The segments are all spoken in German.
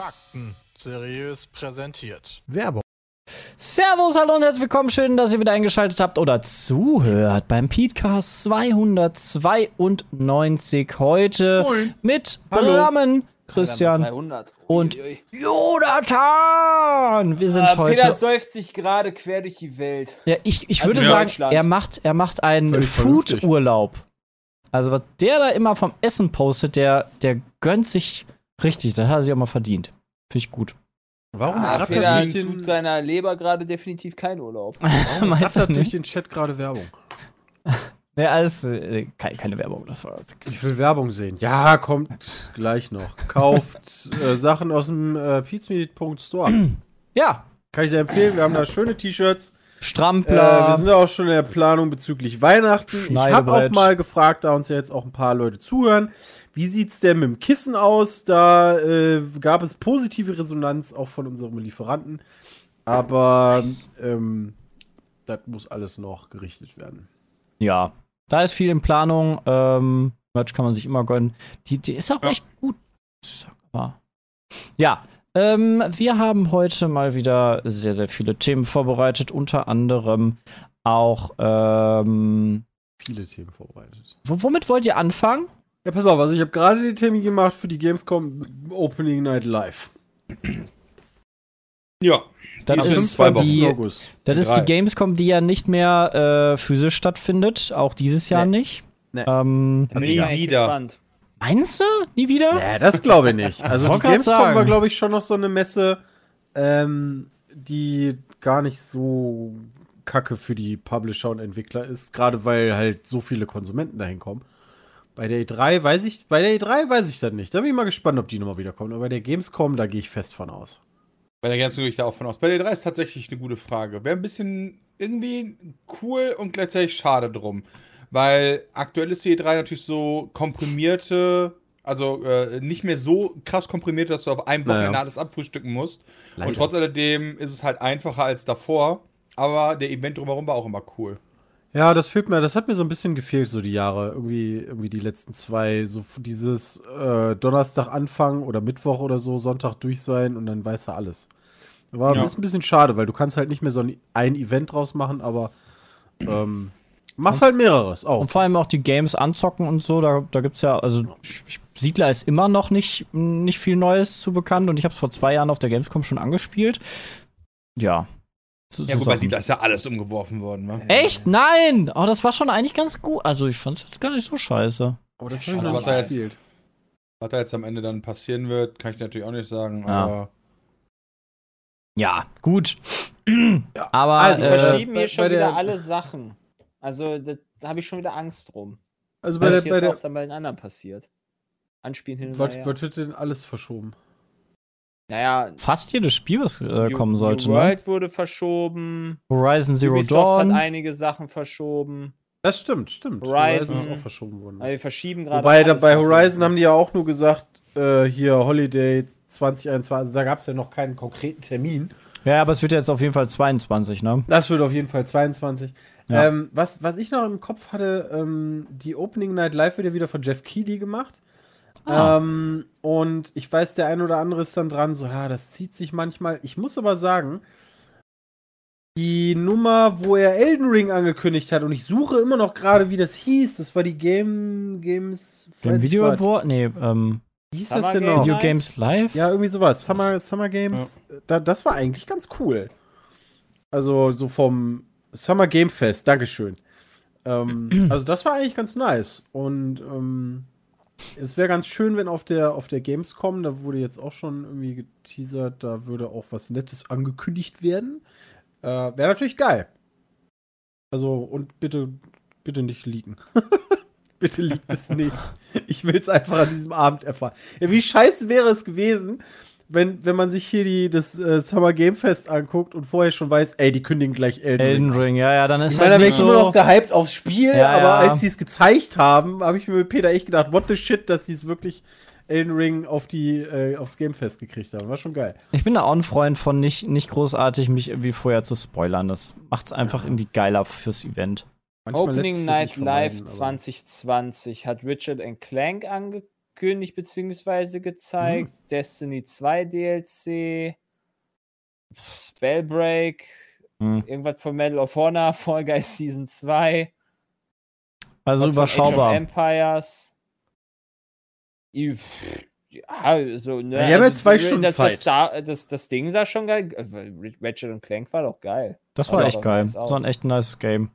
Fakten seriös präsentiert. Werbung. Servus, hallo und herzlich willkommen. Schön, dass ihr wieder eingeschaltet habt oder zuhört beim Podcast 292 heute Moin. mit Hallo. Brammen, Christian 300. und. Jonathan. Wir sind Äh, Peter heute. säuft sich gerade quer durch die Welt. Ja, ich, ich Also würde sagen, er macht, er macht einen. Food-Urlaub. Also, was der da immer vom Essen postet, der, der gönnt sich richtig. Das hat er sich auch mal verdient. Finde ich gut. Warum Ah, rattert Peter durch, tut den, seiner Leber gerade definitiv keinen Urlaub. warum rattert durch den Chat gerade Werbung? Ja, alles, äh, keine, keine Werbung. Das war. Ich will Werbung sehen. Ja, kommt gleich noch. Kauft äh, Sachen aus dem äh, pizmeet.store. Ja, Kann ich sehr empfehlen. Wir haben da schöne T-Shirts. Äh, Strampler. wir sind auch schon in der Planung bezüglich Weihnachten. Ich habe auch mal gefragt, da uns ja jetzt auch ein paar Leute zuhören, wie sieht's denn mit dem Kissen aus? Da äh, gab es positive Resonanz auch von unserem Lieferanten. Aber Nice. ähm, das muss alles noch gerichtet werden. Ja, da ist viel in Planung. Ähm, Merch kann man sich immer gönnen. Die, die ist auch echt gut. Sag mal. Ja, ähm, wir haben heute mal wieder sehr, sehr viele Themen vorbereitet. Unter anderem auch. Ähm, Viele Themen vorbereitet. wo- womit wollt ihr anfangen? Ja, pass auf, also ich habe gerade den Termin gemacht für die Gamescom Opening Night Live. Ja, Das Die ist zwei Wochen. die, August. das ist die Gamescom, die ja nicht mehr äh, physisch stattfindet. Auch dieses Jahr Nee. nicht. Nee. Ähm, nie wieder. gespannt. meinst du? Nie wieder? Ja, das glaube ich nicht. Also die Gamescom sagen. war, glaube ich, schon noch so eine Messe, ähm, die gar nicht so kacke für die Publisher und Entwickler ist, gerade weil halt so viele Konsumenten dahin kommen. Bei der E3 weiß ich, bei der E3 weiß ich das nicht. Da bin ich mal gespannt, ob die nochmal wiederkommen. Aber bei der Gamescom, da gehe ich fest von aus. Bei der Gamescom gehe ich da auch von aus. Bei der 3 ist tatsächlich eine gute Frage. Wäre ein bisschen irgendwie cool und gleichzeitig schade drum. Weil aktuell ist die E3 natürlich so komprimierte, also äh, nicht mehr so krass komprimiert, dass du auf einem Wochenende Naja. alles abfrühstücken musst. Leider. Und trotz alledem ist es halt einfacher als davor. Aber der Event drumherum war auch immer cool. Ja, das fehlt mir, das hat mir so ein bisschen gefehlt, so die Jahre. Irgendwie, irgendwie die letzten zwei, so dieses äh, Donnerstag anfangen oder Mittwoch oder so, Sonntag durch sein und dann weiß er alles. War Ja. ist ein bisschen schade, weil du kannst halt nicht mehr so ein, ein Event draus machen, aber ähm, machst halt mehreres auch. Und vor allem auch die Games anzocken und so, da, da gibt's ja, also Siedler ist immer noch nicht, nicht viel Neues zu bekannt und ich habe es vor zwei Jahren auf der Gamescom schon angespielt. Ja. Ja, so gut, bei Sachen. Siedler ist ja alles umgeworfen worden, wa? Echt? Nein! Oh, das war schon eigentlich ganz gut. Also ich fand's jetzt gar nicht so scheiße. Aber das noch was da jetzt-. Was da jetzt am Ende dann passieren wird, kann ich natürlich auch nicht sagen. Ja. Aber Ja, gut. Aber Also, Äh, verschieben hier schon wieder alle Sachen. Also, da, da habe ich schon wieder Angst drum. Also bei Was der, jetzt bei der, auch dann bei den anderen passiert. Anspielen hin und her. was wird denn alles verschoben? Naja, fast jedes Spiel, was äh, New- kommen sollte, New ne? World wurde verschoben. Horizon Zero Ubisoft Dawn. hat einige Sachen verschoben. Das stimmt, stimmt. Horizon. ist auch verschoben worden. Also wir verschieben gerade. Wobei da, alles bei Horizon haben die ja auch nur gesagt, äh, hier Holiday 2021, also da gab es ja noch keinen konkreten Termin. Ja, aber es wird jetzt auf jeden Fall 22, ne? Das wird auf jeden Fall 22. Ja. Ähm, was, was ich noch im Kopf hatte, ähm, die Opening Night Live wird ja wieder von Jeff Keighley gemacht. Ah. Ähm, und ich weiß, der ein oder andere ist dann dran, so, ja, das zieht sich manchmal. Ich muss aber sagen, die Nummer, wo er Elden Ring angekündigt hat, und ich suche immer noch gerade, wie das hieß, das war die Game Games. Ich Video. Award? Nee, ähm, Wie hieß Summer das denn Game noch? Video? Games Live? Ja, irgendwie sowas. Summer, Summer Games. Da, das war eigentlich ganz cool. Also so vom Summer Game Fest. Dankeschön. Ähm, also das war eigentlich ganz nice. Und ähm, es wäre ganz schön, wenn auf der, auf der Gamescom, da wurde jetzt auch schon irgendwie geteasert, da würde auch was Nettes angekündigt werden. Äh, wäre natürlich geil. Also, und bitte, bitte nicht leaken. bitte liegt es nicht. Ich will es einfach an diesem Abend erfahren. Ja, wie scheiße wäre es gewesen, wenn, wenn man sich hier die, das äh, Summer Game Fest anguckt und vorher schon weiß, ey, die kündigen gleich Elden, Elden Ring. Ring, ja, ja, dann ist Ich meine, da halt wäre nicht ich immer noch so. gehypt aufs Spiel, Ja, aber ja. als sie es gezeigt haben, habe ich mir mit Peter echt gedacht, what the shit, dass sie es wirklich Elden Ring auf die, äh, aufs Game Fest gekriegt haben. War schon geil. Ich bin da auch ein Freund von nicht, nicht großartig mich irgendwie vorher zu spoilern. Das macht's einfach irgendwie geiler fürs Event. Manchmal Opening Night Live vermeiden, aber- 2020 hat Richard and Clank angekündigt bzw. gezeigt. Mhm. Destiny 2 DLC. Spellbreak. Hm. Irgendwas von Medal of Honor. Fall Guys Season 2. Also überschaubar. Empires. I- Ja, also, ne, Ja, wir haben ja also, zwei das, Stunden das, Zeit. Das, das, das Ding sah schon geil. äh, Ratchet und Clank war doch geil. Das war Also, echt geil. nice Das war ein echt nice Game.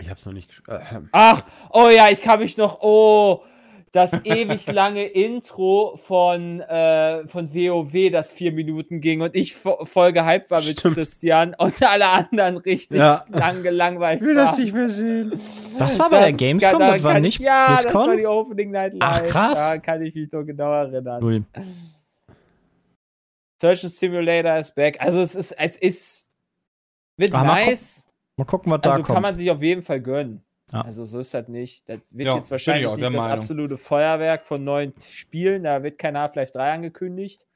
Ich hab's noch nicht. Äh, Ach, oh ja, ich kann mich noch, oh, das ewig lange Intro von, äh, von WoW, das vier Minuten ging und ich vo voll gehypt war mit Stimmt. Christian und alle anderen richtig Ja. lang gelangweilt ich will das nicht mehr sehen. Das war bei der Gamescom, da das war kann- nicht Ja, das BlizzCon? war die Opening Night Ach, Live. krass. Da kann ich mich noch genau erinnern. Null. Surgeon Simulator ist back. Also es ist, es ist, wird mal nice. Mal gucken, was da Also kann kommt. man sich auf jeden Fall gönnen. Ja. Also so ist das nicht. Das wird Ja, jetzt wahrscheinlich nicht das Meinung. absolute Feuerwerk von neuen Spielen. Da wird kein Half-Life 3 angekündigt.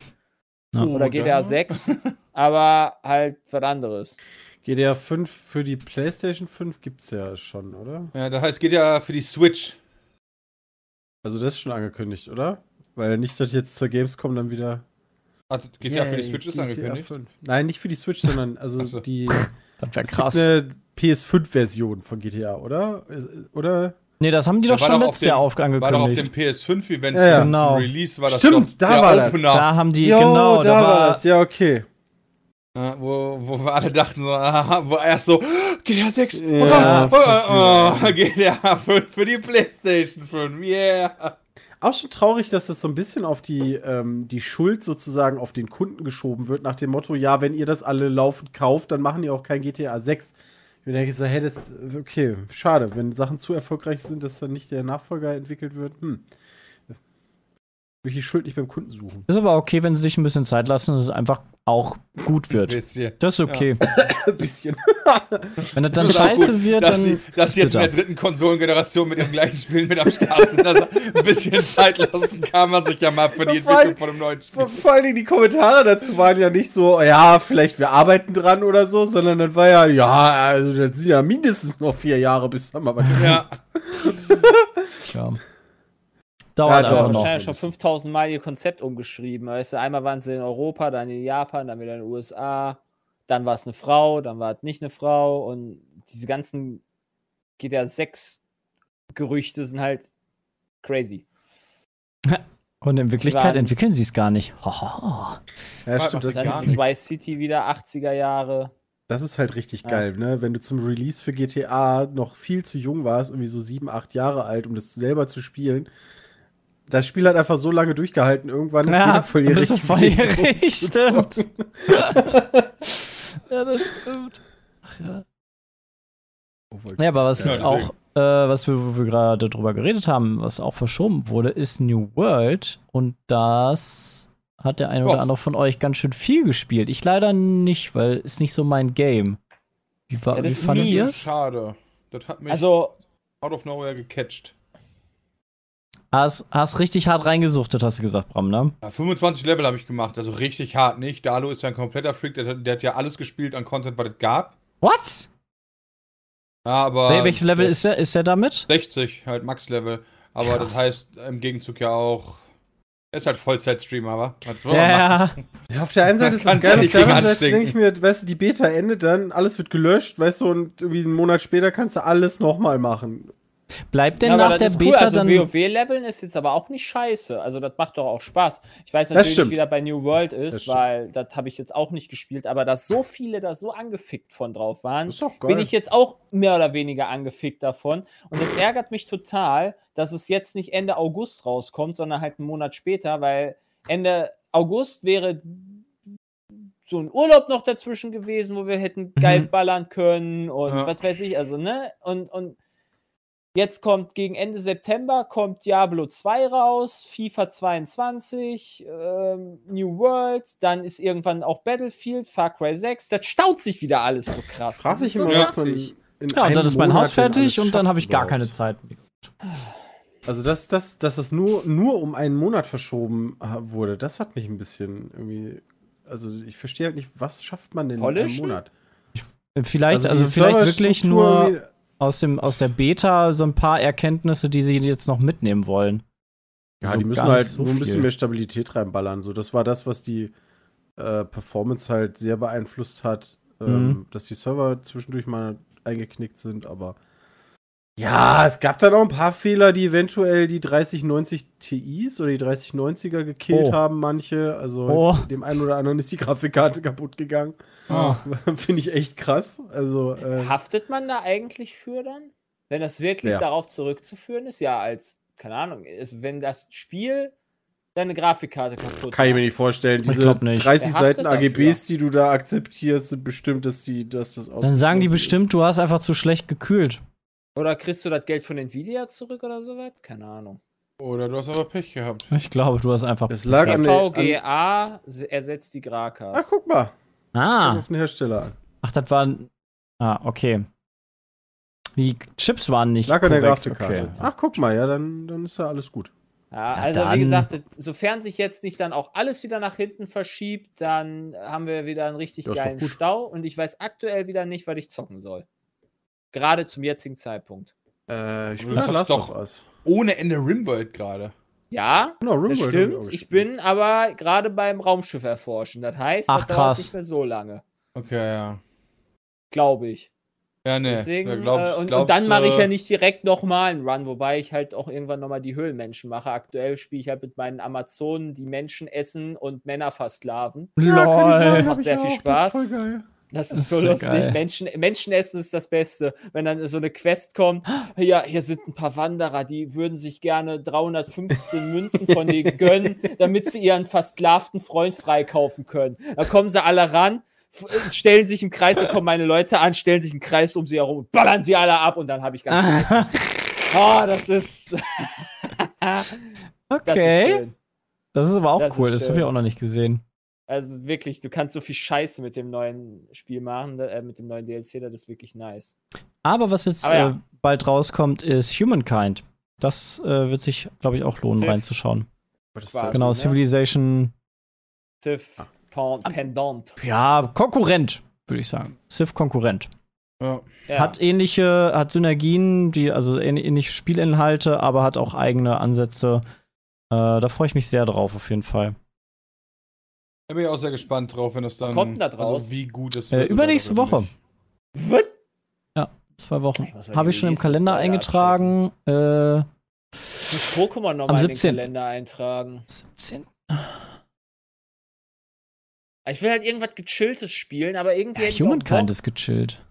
Ja. Oder GTA 6. aber halt was anderes. GTA 5 für die PlayStation 5 gibt's ja schon, oder? Ja, das heißt, geht ja für die Switch. Also das ist schon angekündigt, oder? Weil nicht, dass jetzt zur Gamescom dann wieder. Ah, das geht ja für die Switch ist GTA angekündigt. 5. Nein, nicht für die Switch, sondern also so. die Das wäre es krass. Gibt eine PS5-Version von GTA, oder? Oder? Nee, das haben die doch war schon letztes Jahr auf War doch auf angekündigt. dem PS5-Event Ja, ja. zum Genau. Release, war das Stimmt, doch da der war das. Opener. Da haben die, Jo, genau, da, war, das. Ja, okay. Ja, wo, wo wir alle dachten so, aha, wo erst so, GTA 6, oh Ja, Gott, oh, oh, GTA 5 für die Playstation 5, yeah. Auch schon traurig, dass das so ein bisschen auf die, ähm, die Schuld sozusagen auf den Kunden geschoben wird, nach dem Motto, ja, wenn ihr das alle laufend kauft, dann machen die auch kein GTA 6. Mir denke so, hey, das okay, schade, wenn Sachen zu erfolgreich sind, dass dann nicht der Nachfolger entwickelt wird. Hm. Will ich die Schuld nicht beim Kunden suchen. ist aber okay, wenn sie sich ein bisschen Zeit lassen, dass es einfach auch gut wird. Bisschen. Das ist okay. Ein bisschen. Wenn das dann Das scheiße gut, wird, dass dann. sie, dass sie jetzt in der dritten Konsolengeneration mit den gleichen Spielen mit am Start sind. Also ein bisschen Zeit lassen kann man sich ja mal für die Ja, Entwicklung von einem neuen Spiel. Vor, vor allen Dingen die Kommentare dazu waren ja nicht so, ja, vielleicht wir arbeiten dran oder so, sondern dann war ja, ja, also das sind ja mindestens noch vier Jahre, bis dann mal was Ja, Ja. Dauert Ja, einfach noch. wahrscheinlich schon 5000 Mal ihr Konzept umgeschrieben. Weißt du, einmal waren sie in Europa, dann in Japan, dann wieder in den USA, dann war es eine Frau, dann war es nicht eine Frau und diese ganzen GTA 6 Gerüchte sind halt crazy. Und in Wirklichkeit waren- entwickeln sie es gar nicht. Hoho. Ja, stimmt, das, Dann gar ist Vice City wieder 80er Jahre. das ist halt richtig Ja. geil, ne? Wenn du zum Release für GTA noch viel zu jung warst, irgendwie so sieben, acht Jahre alt, um das selber zu spielen. Das Spiel hat einfach so lange durchgehalten, irgendwann ist Ja, jeder volljährig. bist du volljährig, zocken. Ja, das stimmt. Oh, voll- Ja, aber was Ja, jetzt auch, äh, was wir, wo wir gerade drüber geredet haben, was auch verschoben wurde, ist New World. Und das hat der eine oder Ja. andere von euch ganz schön viel gespielt. Ich leider nicht, weil ist nicht so mein Game. Wie, war, Ja, wie das ist fandet ihr das es? ist schade. Das hat mich Also, out of nowhere gecatcht. Hast, hast richtig hart reingesuchtet, hast du gesagt, Bram, ne? Ja, 25 Level habe ich gemacht, also richtig hart nicht. Dalo ist ja ein kompletter Freak, der, hat- der hat ja alles gespielt an Content, was es gab. What? Aber Wel- Welches Level ist er, ist er damit? 60, halt Max-Level. Aber Krass. das heißt im Gegenzug ja auch, er ist halt Vollzeit-Streamer, man Ja, ja. Ja, auf der einen Seite ist das geil, auf nicht der anderen Seite denke ich mir, weißt du, die Beta endet dann, alles wird gelöscht, weißt du, und irgendwie einen Monat später kannst du alles nochmal machen. Bleibt denn Ja, nach das der ist Beta also dann. WoW-Leveln ist jetzt aber auch nicht scheiße. Also das macht doch auch Spaß. Ich weiß Das natürlich nicht, wie das bei New World Das ist, stimmt. weil das habe ich jetzt auch nicht gespielt, aber dass so viele da so angefickt von drauf waren, Das bin ich jetzt auch mehr oder weniger angefickt davon. Und das ärgert mich total, dass es jetzt nicht Ende August rauskommt, sondern halt einen Monat später, weil Ende August wäre so ein Urlaub noch dazwischen gewesen, wo wir hätten geil Mhm. ballern können und Ja. was weiß ich, also, ne? Und, und Jetzt kommt gegen Ende September kommt Diablo 2 raus, FIFA 22, ähm, New World, dann ist irgendwann auch Battlefield, Far Cry 6. Das staut sich wieder alles so krass. Das ich ist so immer, was man in Ja, und dann ist mein Monat Haus fertig und dann habe ich gar keine. Zeit. Also, dass, dass, dass es nur, nur um einen Monat verschoben äh, wurde, das hat mich ein bisschen irgendwie. Also, ich verstehe halt nicht, was schafft man denn in einem Polischen? Monat? Vielleicht, also, die vielleicht wirklich nur aus, dem, aus der Beta so ein paar Erkenntnisse, die sie jetzt noch mitnehmen wollen. Ja, So die müssen halt so nur ein bisschen mehr Stabilität reinballern. So, das war das, was die äh, Performance halt sehr beeinflusst hat, ähm, Mhm. dass die Server zwischendurch mal eingeknickt sind, aber ja, es gab dann auch ein paar Fehler, die eventuell die 3090 Ti's oder die 3090er gekillt Oh. haben, manche. Also Oh. dem einen oder anderen ist die Grafikkarte kaputt gegangen. Ah. Finde ich echt krass. Also, äh, Haftet man da eigentlich für dann? Wenn das wirklich Wer? darauf zurückzuführen ist? Ja, als, keine Ahnung, ist, wenn das Spiel deine Grafikkarte kaputt kann ich mir nicht vorstellen. Diese nicht. 30 Wer haftet Seiten? AGBs, die du da akzeptierst, sind bestimmt, dass, die, dass das Dann sagen die bestimmt, du hast einfach zu schlecht gekühlt. Oder kriegst du das Geld von Nvidia zurück oder sowas? Keine Ahnung. Oder du hast aber Pech gehabt. Ich glaube, du hast einfach. Das lag an VGA ersetzt die Ach, Grakas. guck mal. Ah, auf den Hersteller an. ach, das waren. Ah, okay. Die Chips waren nicht. Lag an der Grafikkarte. Okay. Ach, guck mal, ja, dann, dann ist ja alles gut. Ja, Ja, also dann- wie gesagt, sofern sich jetzt nicht dann auch alles wieder nach hinten verschiebt, dann haben wir wieder einen richtig Ja, geilen. Stau und ich weiß aktuell wieder nicht, was ich zocken soll. Gerade zum jetzigen Zeitpunkt. Äh, ich bin doch Us. Ohne Ende Rimworld gerade. Ja, Genau, das Rimworld hab stimmt. Ich bin aber gerade beim Raumschiff erforschen. Das heißt, Ach, das dauert nicht mehr so lange, Okay, ja. glaube ich. Ja, nee. Deswegen, da glaub- äh, und, glaubst und dann mache ich du- ja nicht direkt nochmal einen Run, wobei ich halt auch irgendwann nochmal die Höhlenmenschen mache. Aktuell spiele ich halt mit meinen Amazonen, die Menschen essen und Männer versklaven. LOL. Das hab macht ich sehr viel auch, Spaß. Das ist voll geil. Das Das ist ist so lustig. geil. Menschen, Menschenessen ist das Beste. Wenn dann so eine Quest kommt, ja, hier sind ein paar Wanderer, die würden sich gerne 315 Münzen von dir gönnen, damit sie ihren versklavten Freund freikaufen können. Da kommen sie alle ran, äh, stellen sich im Kreis, da kommen meine Leute an, stellen sich im Kreis um sie herum und ballern sie alle ab und dann habe ich ganz vergessen. Oh, das ist, das ist okay. schön. Das ist aber auch Das ist cool. Das habe ich auch noch nicht gesehen. Also wirklich, du kannst so viel Scheiße mit dem neuen Spiel machen, äh, mit dem neuen DLC, das ist wirklich nice. Aber was jetzt Aber ja. äh, bald rauskommt, ist Humankind. Das äh, wird sich, glaube ich, auch lohnen, Civ. reinzuschauen. Quasi. Genau, ne? Civilization. Civ Pen- Pendant. Ja, Konkurrent, würde ich sagen. Civ Konkurrent. Ja. Hat ähnliche, hat Synergien, die, also ähn- ähnliche Spielinhalte, aber hat auch eigene Ansätze. Äh, da freue ich mich sehr drauf, auf jeden Fall. Da bin ich auch sehr gespannt drauf, wenn das dann. kommt da draus? Also wie gut es Äh, wird. übernächste oder Woche. Was? Zwei Wochen. Habe ich schon im Kalender eingetragen. Äh, Ich muss Pokémon nochmal in den 17.. Kalender eintragen. 17. Ich will halt irgendwas gechilltes spielen, aber irgendwie Ja, Humankind ist gechillt.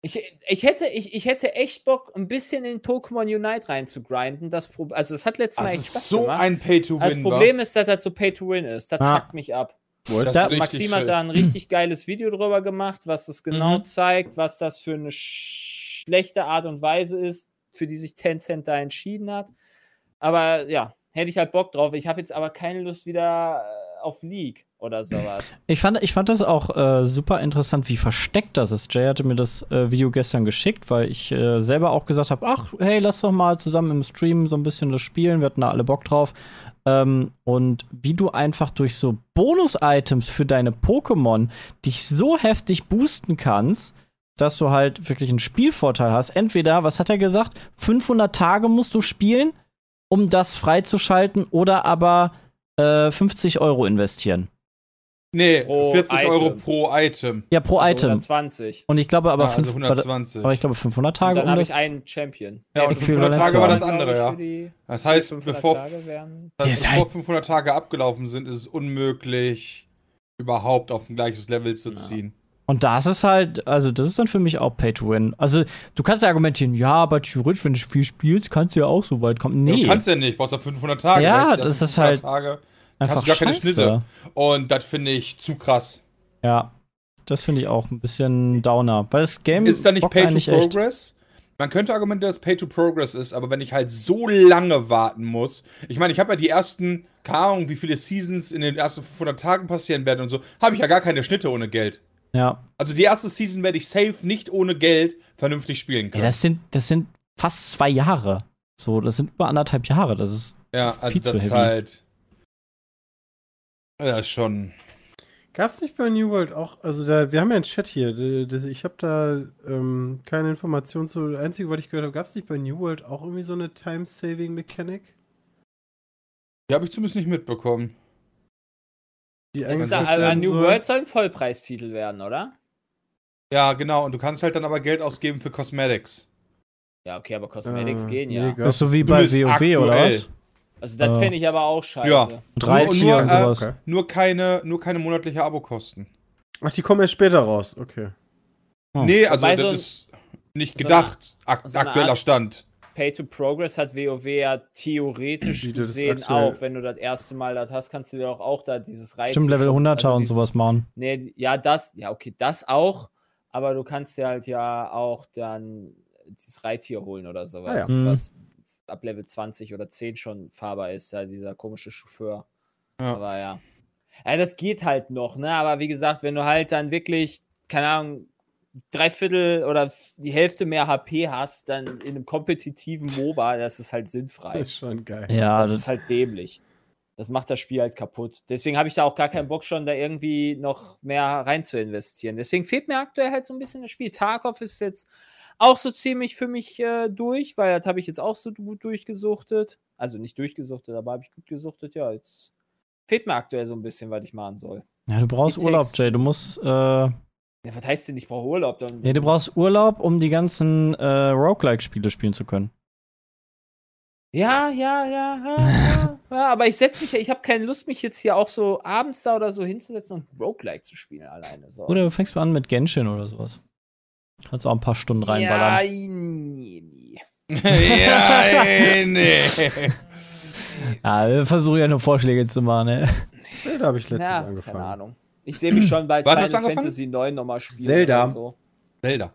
Ich, ich, hätte, ich, ich hätte echt Bock, ein bisschen in Pokémon Unite reinzugrinden. Das also es hat letztes Mal Das echt ist Spaß so gemacht. ein Pay-to-Win. das Problem ist, dass das so Pay-to-Win ist. Das Ah. fuckt mich ab. Das Da- Maxim hat da ein richtig geiles Video drüber gemacht, was es genau Mhm. zeigt, was das für eine sch schlechte Art und Weise ist, für die sich Tencent da entschieden hat. Aber ja, hätte ich halt Bock drauf. Ich habe jetzt aber keine Lust wieder äh, auf League oder sowas. Ich fand, ich fand das auch äh, super interessant, wie versteckt das ist. Jay hatte mir das äh, Video gestern geschickt, weil ich äh, selber auch gesagt habe, ach, hey, lass doch mal zusammen im Stream so ein bisschen das spielen. Wir hatten da alle Bock drauf. Ähm, und wie du einfach durch so Bonus-Items für deine Pokémon dich so heftig boosten kannst, dass du halt wirklich einen Spielvorteil hast. Entweder, was hat er gesagt? 500 Tage musst du spielen, um das freizuschalten, oder aber äh, 50 Euro investieren. Nee, Pro 40 Item. Euro pro Item. Ja, pro Also Item. 120. Und ich glaube aber, Ah, also fünf, 120. aber ich glaube 500 Und Tage dann um habe das. ich einen Champion. Ja, und die 500 Tage war das andere, ja. die- Das heißt, 500 bevor, Tage wären- das Das bevor heißt- 500 Tage abgelaufen sind, ist es unmöglich, überhaupt auf ein gleiches Level zu ziehen. Und das ist halt, also das ist dann für mich auch Pay to Win. Also du kannst ja argumentieren, ja, aber theoretisch, wenn du viel spielst, kannst du ja auch so weit kommen. Nee, Du kannst ja nicht, brauchst ja 500 Tage. Ja, du, das ist 500 halt Tage, einfach hast du gar keine scheiße. Schnitte. Und das finde ich zu krass. Ja, das finde ich auch ein bisschen Downer. Weil das Game Ist da nicht Pay to eigentlich echt. Progress? Man könnte argumentieren, dass Pay to Progress ist, aber wenn ich halt so lange warten muss, ich meine, ich habe ja die ersten, keine Ahnung, wie viele Seasons in den ersten 500 Tagen passieren werden und so, habe ich ja gar keine Schnitte ohne Geld. Ja. Also die erste Season werde ich safe nicht ohne Geld vernünftig spielen ja können. das, sind, das sind fast zwei Jahre. So, das sind über anderthalb Jahre. Das ist. Ja, also viel zu das ist heavy. halt. Ja, schon. Gab es nicht bei New World auch, also da, wir haben ja einen Chat hier, das, ich habe da ähm, keine Informationen zu, das Einzige, was ich gehört habe, gab es nicht bei New World auch irgendwie so eine Time-Saving-Mechanik? Die habe ich zumindest nicht mitbekommen. Die Ist da, aber werden New soll? World soll ein Vollpreistitel werden, oder? Ja, genau. Und du kannst halt dann aber Geld ausgeben für Cosmetics. Ja, okay, aber Cosmetics Äh, gehen nee, ja. gab- ist so wie bei WoW oder was? Also das Äh, fände ich aber auch scheiße. Ja. Und Nur- Reittier nur, und äh, sowas. okay. Nur keine, nur keine monatliche Abokosten. Ach, die kommen erst später raus, okay. Oh. Nee, also Wobei das so ein- ist nicht so eine- gedacht. Ak so aktueller Art- Stand. Pay to Progress hat WoW ja theoretisch gesehen auch. Wenn du das erste Mal das hast, kannst du dir auch, auch da dieses Reittier. Stimmt, Level schon- 100er also und dieses- sowas machen. Nee, ja, das, ja, okay, das auch. Aber du kannst dir halt ja auch dann dieses Reittier holen oder sowas, Ah ja. Was ab Level 20 oder 10 schon fahrbar ist, ja, dieser komische Chauffeur. Ja. Aber ja. Ja, das geht halt noch, ne? Aber wie gesagt, wenn du halt dann wirklich, keine Ahnung, drei Viertel oder die Hälfte mehr HP hast, dann in einem kompetitiven MOBA, das ist halt sinnfrei. Das ist schon geil. Ja, Das das, ist halt dämlich. Das macht das Spiel halt kaputt. Deswegen habe ich da auch gar keinen Bock schon, da irgendwie noch mehr rein zu investieren. Deswegen fehlt mir aktuell halt so ein bisschen das Spiel. Tarkov ist jetzt auch so ziemlich für mich äh, durch, weil das habe ich jetzt auch so gut durchgesuchtet. Also nicht durchgesuchtet, aber habe ich gut gesuchtet. Ja, jetzt fehlt mir aktuell so ein bisschen, was ich machen soll. ja, du brauchst Urlaub, Jay. Du musst. Äh, Ja, was heißt denn, ich brauche Urlaub? Dann, nee, du brauchst Urlaub, um die ganzen äh, Roguelike-Spiele spielen zu können. Ja, ja, ja, ja, ja, ja, aber ich setze mich, ich habe keine Lust, mich jetzt hier auch so abends da oder so hinzusetzen und Roguelike zu spielen alleine. So. Oder du fängst mal an mit Genshin oder sowas. Kannst auch ein paar Stunden Ja, reinballern. nee, nee. ja, nee. Ja, wir versuchen ja nur Vorschläge zu machen, ne? Zelda habe ich letztens Ja, angefangen. keine Ahnung. Ich sehe mich schon bei hast Final? Fantasy 9 nochmal spielen. Zelda. So. Zelda.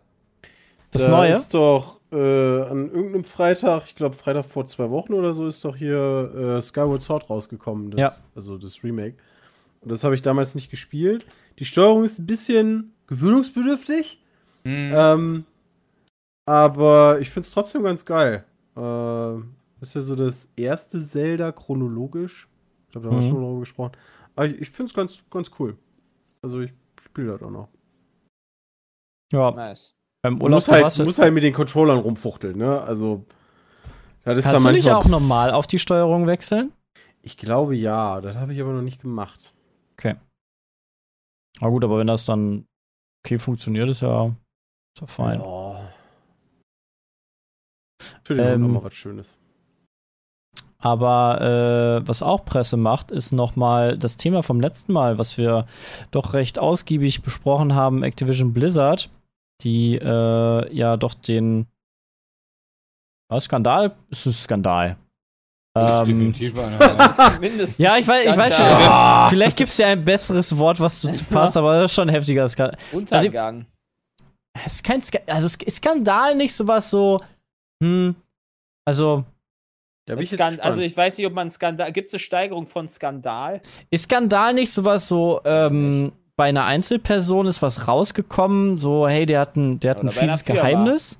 Das da Neue? ist doch äh, an irgendeinem Freitag, ich glaube Freitag vor zwei Wochen oder so, ist doch hier äh, Skyward Sword rausgekommen. Das, Ja. Also das Remake. Und das habe ich damals nicht gespielt. Die Steuerung ist ein bisschen gewöhnungsbedürftig. Hm. Ähm, aber ich finde es trotzdem ganz geil. Äh, ist ja so das erste Zelda chronologisch. Ich glaube, da haben wir Mhm. schon darüber gesprochen. Aber ich, ich finde es ganz, ganz cool. Also ich spiele das auch noch. Ja, Nice. beim Du Urlaub musst halt, du- musst halt mit den Controllern rumfuchteln, ne? Also, das ist Kannst du dann nicht manchmal. auch normal auf die Steuerung wechseln? Ich glaube ja, das habe ich aber noch nicht gemacht. Na gut, aber wenn das dann okay funktioniert, ist ja, ist ja fein. Ja. Natürlich Ähm, noch mal was Schönes. Aber äh, was auch Presse macht, ist nochmal das Thema vom letzten Mal, was wir doch recht ausgiebig besprochen haben, Activision Blizzard, die äh, ja doch den was, Skandal? Ist ein Skandal. Das ist Ähm, ja, ich weiß, ich weiß schon. Vielleicht gibt es ja ein besseres Wort, was dazu passt, aber das ist schon ein heftiger Skandal. Untergang. Es ist kein Skandal, also Sk- Skandal nicht sowas so, hm, also Da bin ich jetzt also ich weiß nicht, ob man Skandal. Gibt es eine Steigerung von Skandal? Ist Skandal nicht sowas so, ähm, bei einer Einzelperson ist was rausgekommen, so, hey, der hat ein, der hat ein fieses. Geheimnis?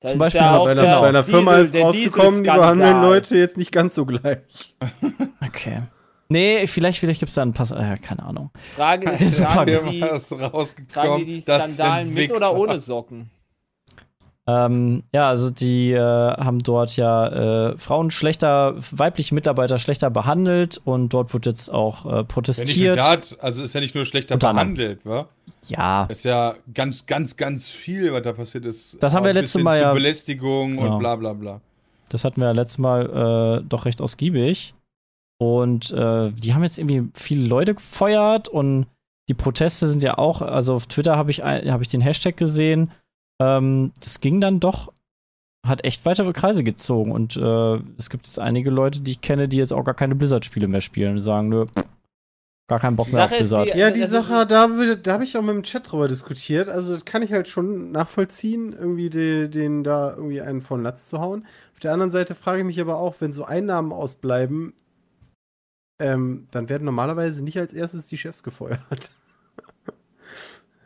Das Zum ist Beispiel ja so auch bei, einer, bei einer Diesel- Firma ist der rausgekommen, die behandeln Leute jetzt nicht ganz so gleich. Okay. Nee, vielleicht, vielleicht gibt es da ein paar, äh, keine Ahnung. Frage ist, ist super tragen die, tragen die die sind mit oder ohne Socken? Ähm, ja, also die äh, haben dort ja äh, Frauen schlechter, weibliche Mitarbeiter schlechter behandelt und dort wird jetzt auch äh, Ja, protestiert. das, also ist ja nicht nur schlechter behandelt, wa? ja, Ist ja ganz, ganz, ganz viel, was da passiert ist. Das haben wir letztes Mal zu ja- Belästigung Genau. und bla bla bla. das hatten wir ja letztes Mal äh, doch recht ausgiebig. Und äh, die haben jetzt irgendwie viele Leute gefeuert und die Proteste sind ja auch, also auf Twitter habe ich, hab ich den Hashtag gesehen. Ähm, das ging dann doch, hat echt weitere Kreise gezogen. Und äh, es gibt jetzt einige Leute, die ich kenne, die jetzt auch gar keine Blizzard-Spiele mehr spielen und sagen, nö, gar keinen Bock Die mehr auf Sache Blizzard. die- Ja, die Also- Sache, da, da habe ich auch mit dem Chat drüber diskutiert. Also das kann ich halt schon nachvollziehen, irgendwie den, den da irgendwie einen von Latz zu hauen. Auf der anderen Seite frage ich mich aber auch, wenn so Einnahmen ausbleiben, ähm, dann werden normalerweise nicht als erstes die Chefs gefeuert.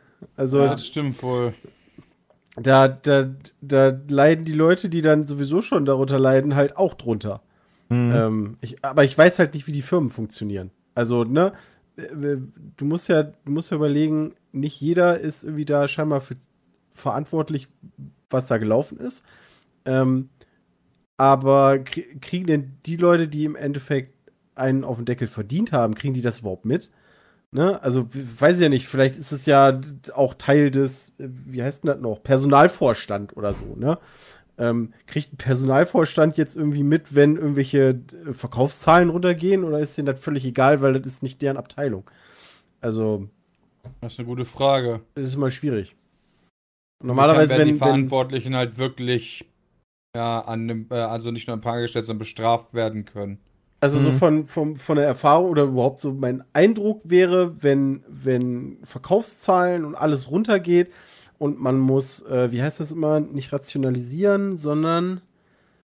also Ja, das stimmt wohl. da, da, da leiden die Leute, die dann sowieso schon darunter leiden, halt auch drunter. Mhm. Ähm, ich, aber ich weiß halt nicht, wie die Firmen funktionieren. Also, ne, äh, du musst ja, du musst ja überlegen, nicht jeder ist irgendwie da scheinbar für verantwortlich, was da gelaufen ist. Ähm, aber krie- kriegen denn die Leute, die im Endeffekt einen auf den Deckel verdient haben, kriegen die das überhaupt mit? Ne? Also, weiß ich ja nicht, vielleicht ist es ja auch Teil des, wie heißt denn das noch, Personalvorstand oder so, ne? Ähm, kriegt ein Personalvorstand jetzt irgendwie mit, wenn irgendwelche äh, Verkaufszahlen runtergehen oder ist denen das völlig egal, weil das ist nicht deren Abteilung? Also, Das ist eine gute Frage. das ist immer schwierig. Normalerweise, werden die wenn, wenn, Verantwortlichen halt wirklich ja, an dem, äh, also nicht nur ein paar gestellt, sondern bestraft werden können. Also so Mhm. von, von, von der Erfahrung oder überhaupt so mein Eindruck wäre, wenn, wenn Verkaufszahlen und alles runtergeht und man muss, äh, wie heißt das immer, nicht rationalisieren, sondern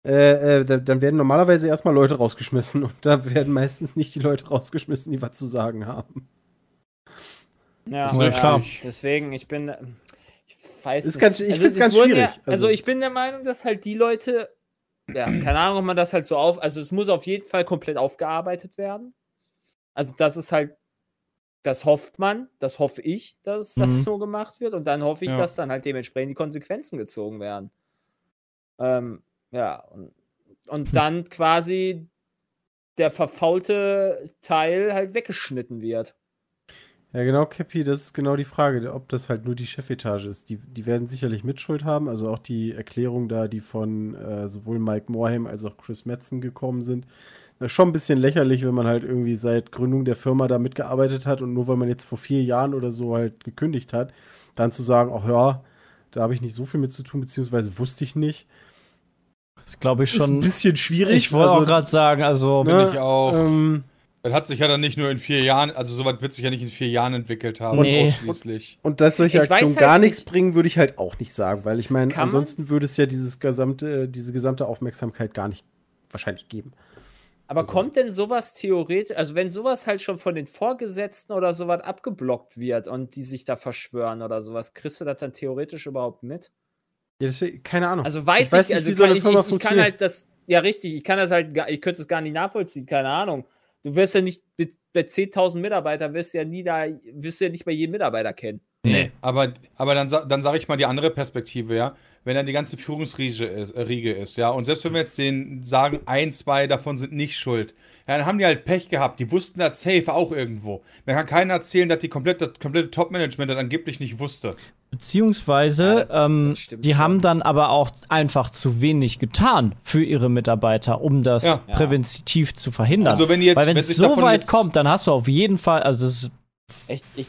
äh, äh, da, dann werden normalerweise erstmal Leute rausgeschmissen und da werden meistens nicht die Leute rausgeschmissen, die was zu sagen haben. Ja, Ja, klar. Deswegen, ich bin. Ich weiß Ist nicht. ganz- ich Also, find's es ganz schwierig. Ja, also, Also- ich bin der Meinung, dass halt die Leute. Ja, keine Ahnung, ob man das halt so auf. Also, es muss auf jeden Fall komplett aufgearbeitet werden. Also, das ist halt. Das hofft man, das hoffe ich, dass das Mhm. so gemacht wird. Und dann hoffe ich, Ja. dass dann halt dementsprechend die Konsequenzen gezogen werden. Ähm, ja, und, und dann quasi der verfaulte Teil halt weggeschnitten wird. Ja, genau, Cappy, das ist genau die Frage, ob das halt nur die Chefetage ist. Die, die werden sicherlich Mitschuld haben, also auch die Erklärung da, die von äh, sowohl Mike Morhaime als auch Chris Metzen gekommen sind. Das ist schon ein bisschen lächerlich, wenn man halt irgendwie seit Gründung der Firma da mitgearbeitet hat und nur weil man jetzt vor vier Jahren oder so halt gekündigt hat, dann zu sagen, ach ja, da habe ich nicht so viel mit zu tun, beziehungsweise wusste ich nicht. Das glaube ich Ist ein schon. bisschen schwierig. Ich wollte also, auch gerade sagen, also. ne, Bin ich auch. Ähm, Das hat sich ja dann nicht nur in vier Jahren, also sowas wird sich ja nicht in vier Jahren entwickelt haben, Nee. ausschließlich. Und dass solche Ich Aktionen halt gar nichts nicht- bringen, würde ich halt auch nicht sagen, weil ich meine, ansonsten würde es ja dieses gesamte, diese gesamte Aufmerksamkeit gar nicht wahrscheinlich geben. Aber Also- kommt denn sowas theoretisch, also wenn sowas halt schon von den Vorgesetzten oder sowas abgeblockt wird und die sich da verschwören oder sowas, kriegst du das dann theoretisch überhaupt mit? Ja, deswegen, keine Ahnung. Also weiß ich, weiß nicht, also wie so eine kann, ich, Firma ich, ich kann funktioniert. halt das, ja richtig, ich kann das halt, ich könnte es gar nicht nachvollziehen, keine Ahnung. Du wirst ja nicht, bei 10.000 Mitarbeitern wirst ja nie da, wirst ja nicht bei jedem Mitarbeiter kennen. Nee. Aber, aber dann, dann sage ich mal die andere Perspektive, ja. Wenn dann die ganze Führungsriege ist, äh, Riege ist, ja. Und selbst wenn wir jetzt denen sagen, ein, zwei davon sind nicht schuld, ja, dann haben die halt Pech gehabt. Die wussten das safe auch irgendwo. Mir kann keiner erzählen, dass die komplette, das komplette Top-Management das angeblich nicht wusste. Beziehungsweise, Ja, das- ähm, die schon. haben dann aber auch einfach zu wenig getan für ihre Mitarbeiter, um das Ja. präventiv zu verhindern. Also wenn die jetzt- Weil wenn es so weit kommt, dann hast du auf jeden Fall, also das ist Echt, ich,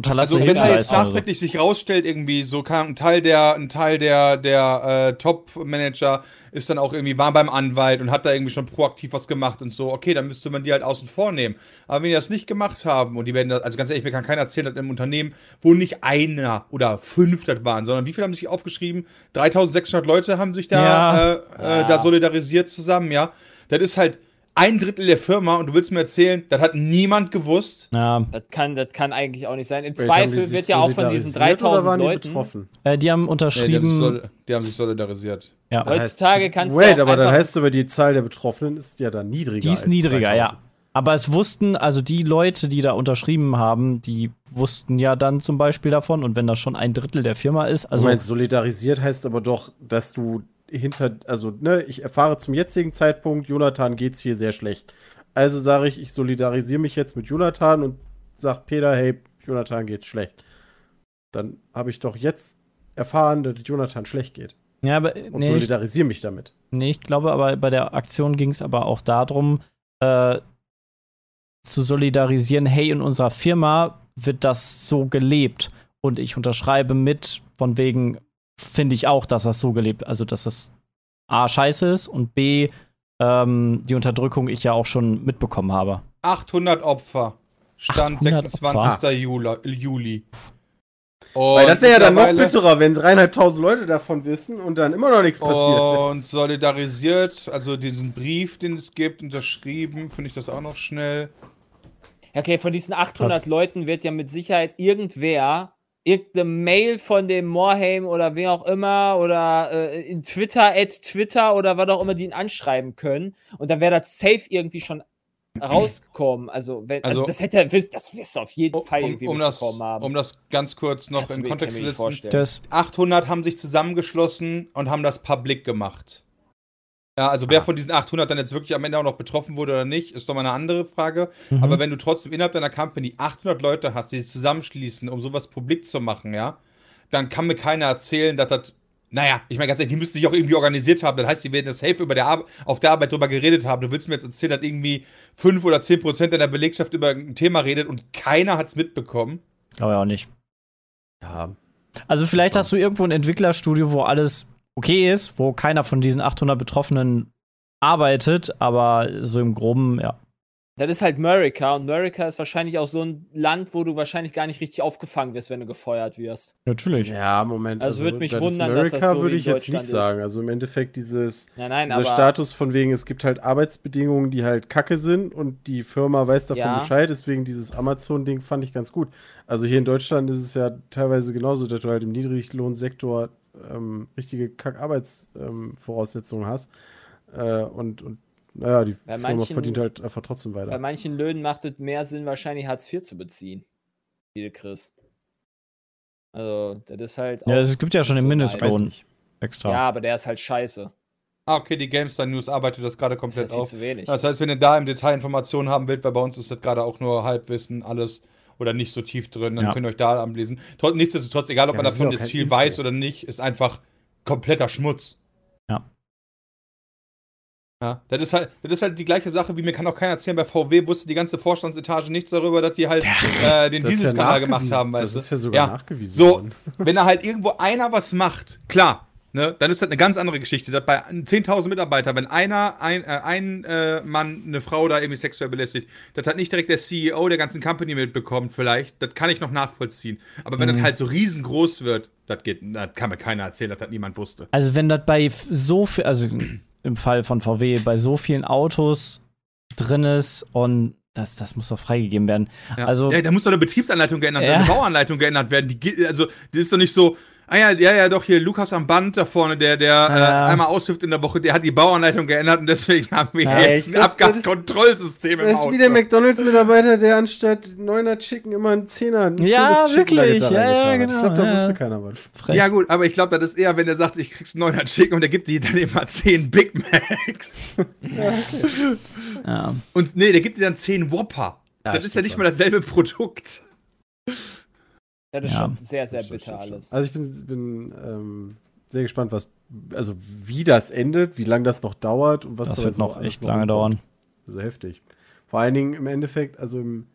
unterlassene Also wenn Hilfe jetzt nachträglich sich rausstellt, irgendwie so kam ein Teil der, ein Teil der, der äh, Top-Manager ist dann auch irgendwie, war beim Anwalt und hat da irgendwie schon proaktiv was gemacht und so, okay, dann müsste man die halt außen vor nehmen. Aber wenn die das nicht gemacht haben und die werden das, also ganz ehrlich, mir kann keiner erzählen, dass im Unternehmen, wo nicht einer oder fünf das waren, sondern wie viele haben sich aufgeschrieben? 3600 Leute haben sich da, Ja. äh, äh, da solidarisiert zusammen, ja. Das ist halt ein Drittel der Firma und du willst mir erzählen, das hat niemand gewusst. Ja, das kann, das kann eigentlich auch nicht sein. Im Wait, Zweifel wird ja auch von diesen solidarisiert oder 3000 waren die Leuten. betroffen. äh, die haben Nee, die, haben unterschrieben. die haben sich solidarisiert. ja. Heutzutage kannst Wait, du. auch aber dann heißt aber, die Zahl der Betroffenen ist ja dann niedriger. Die ist als niedriger, 3000. ja. Aber es wussten, also die Leute, die da unterschrieben haben, die wussten ja dann zum Beispiel davon. Und wenn das schon ein Drittel der Firma ist, Also, also Moment, solidarisiert heißt aber doch, dass du hinter, also, ne, ich erfahre zum jetzigen Zeitpunkt, Jonathan geht's hier sehr schlecht. Also sage ich, ich solidarisiere mich jetzt mit Jonathan und sag Peter, hey, Jonathan geht's schlecht. Dann habe ich doch jetzt erfahren, dass es Jonathan schlecht geht. ja, aber Und nee, ich, solidarisiere mich damit. nee, ich glaube, aber bei der Aktion ging es aber auch darum, äh, zu solidarisieren, hey, in unserer Firma wird das so gelebt. Und ich unterschreibe mit, von wegen, finde ich auch, dass das so gelebt, also dass das A scheiße ist und B ähm, die Unterdrückung ich ja auch schon mitbekommen habe. 800 Opfer. Stand 800 26. Juli. Juli. Weil das wäre ja dann noch bitterer, wenn dreieinhalbtausend Leute davon wissen und dann immer noch nichts passiert. Und solidarisiert, also diesen Brief, den es gibt, unterschrieben, finde ich das auch noch schnell. Okay, von diesen 800 Leuten wird ja mit Sicherheit irgendwer irgendeine Mail von dem Morheim oder wer auch immer oder äh, in Twitter, at Twitter oder was auch immer, die ihn anschreiben können. Und dann wäre das safe irgendwie schon rausgekommen. Also, wenn, also, Also- das hätte er das wirst du auf jeden Fall Um, irgendwie um, das, haben. um das ganz kurz noch Kannst du in Kontext zu setzen. vorstellen. Das, 800 haben sich zusammengeschlossen und haben das public gemacht. Ja, also Ah. wer von diesen 800 dann jetzt wirklich am Ende auch noch betroffen wurde oder nicht, ist doch mal eine andere Frage. Mhm. Aber wenn du trotzdem innerhalb deiner Company 800 Leute hast, die sich zusammenschließen, um sowas publik zu machen, ja, dann kann mir keiner erzählen, dass das naja, ich meine ganz ehrlich, die müssen sich auch irgendwie organisiert haben. Das heißt, die werden das safe über der Ar auf der Arbeit drüber geredet haben. Du willst mir jetzt erzählen, dass irgendwie 5 oder 10 Prozent deiner Belegschaft über ein Thema redet und keiner hat es mitbekommen. glaube ich auch nicht. Ja. Also vielleicht hast du irgendwo ein Entwicklerstudio, wo alles okay ist, wo keiner von diesen 800 Betroffenen arbeitet, aber so im Groben, ja. Das ist halt America und America ist wahrscheinlich auch so ein Land, wo du wahrscheinlich gar nicht richtig aufgefangen wirst, wenn du gefeuert wirst. Natürlich. Ja, Moment. Also würde mich das wundern, dass das America so würde ich jetzt nicht ist. sagen. Also im Endeffekt dieses Nein, nein, dieser aber Status von wegen, es gibt halt Arbeitsbedingungen, die halt kacke sind und die Firma weiß davon Ja. Bescheid, deswegen dieses Amazon-Ding fand ich ganz gut. Also hier in Deutschland ist es ja teilweise genauso, dass du halt im Niedriglohnsektor ähm, richtige Kack-Arbeitsvoraussetzungen ähm, hast. Äh, und, und naja, die Bei Firma manchen- verdient halt einfach trotzdem bei weiter. manchen Löhnen macht es mehr Sinn, wahrscheinlich Hartz IV zu beziehen. Viele Chris. Also, das ist halt. Ja, es gibt ja schon den so nice. Mindestlohn extra. Ja, aber der ist halt scheiße. Ah, okay, die GameStar News arbeitet das gerade Das ist komplett ja viel auf. zu wenig. Das heißt, wenn ihr da im Detail Informationen haben wollt, weil bei uns ist das gerade auch nur Halbwissen, alles oder nicht so tief drin, dann Ja. könnt ihr euch da anlesen. Trotz, nichtsdestotrotz, egal ob Ja, man davon jetzt viel Info. weiß oder nicht, ist einfach kompletter Schmutz. Ja. Ja, das ist halt, das ist halt die gleiche Sache, wie mir kann auch keiner erzählen, bei VW wusste die ganze Vorstandsetage nichts darüber, dass die halt äh, den ist ja gemacht haben, Das weißt du? ist ja sogar Ja. nachgewiesen So, worden. wenn da halt irgendwo einer was macht, klar, ne, dann ist das eine ganz andere Geschichte. Dass bei 10.000 Mitarbeitern, wenn einer, ein, äh, ein äh, Mann eine Frau da irgendwie sexuell belästigt, das hat nicht direkt der CEO der ganzen Company mitbekommen, vielleicht, das kann ich noch nachvollziehen. Aber wenn Mhm. das halt so riesengroß wird, das geht, das kann mir keiner erzählen, dass das niemand wusste. Also wenn das bei so viel, also im Fall von VW, bei so vielen Autos drin ist und das, das muss doch freigegeben werden. Ja. Also ja, da muss doch eine Betriebsanleitung geändert werden, Ja. eine Bauanleitung geändert werden. Die, also, das ist doch nicht so, ah ja, ja, ja, doch, hier Lukas am Band da vorne, der, der Ja. äh, einmal aushilft in der Woche, der hat die Bauanleitung geändert und deswegen haben wir Ja, jetzt ein glaub, das ist- Abgaskontrollsystem im Das ist Auto. wie der McDonalds-Mitarbeiter, der anstatt 9er Chicken immer einen 10er, einen Ja, 10 Chicken wirklich. Ja, ja, genau, Ich glaube, da ja. wusste keiner was. frech. Ja, gut, aber ich glaube, das ist eher, wenn er sagt, ich krieg's einen neuen Chicken und der gibt die dann immer 10 Big Macs. Ja. Und nee, der gibt dir dann 10 Whopper. Ja, das ist ja nicht mal dasselbe Produkt. Ja, das ist Ja. schon sehr, sehr bitter alles. Also ich bin, bin ähm, sehr gespannt, was, also wie das endet, wie lange das noch dauert und was Das wird noch echt noch lange rumkommt. dauern. Also heftig. Vor allen Dingen im Endeffekt, also im,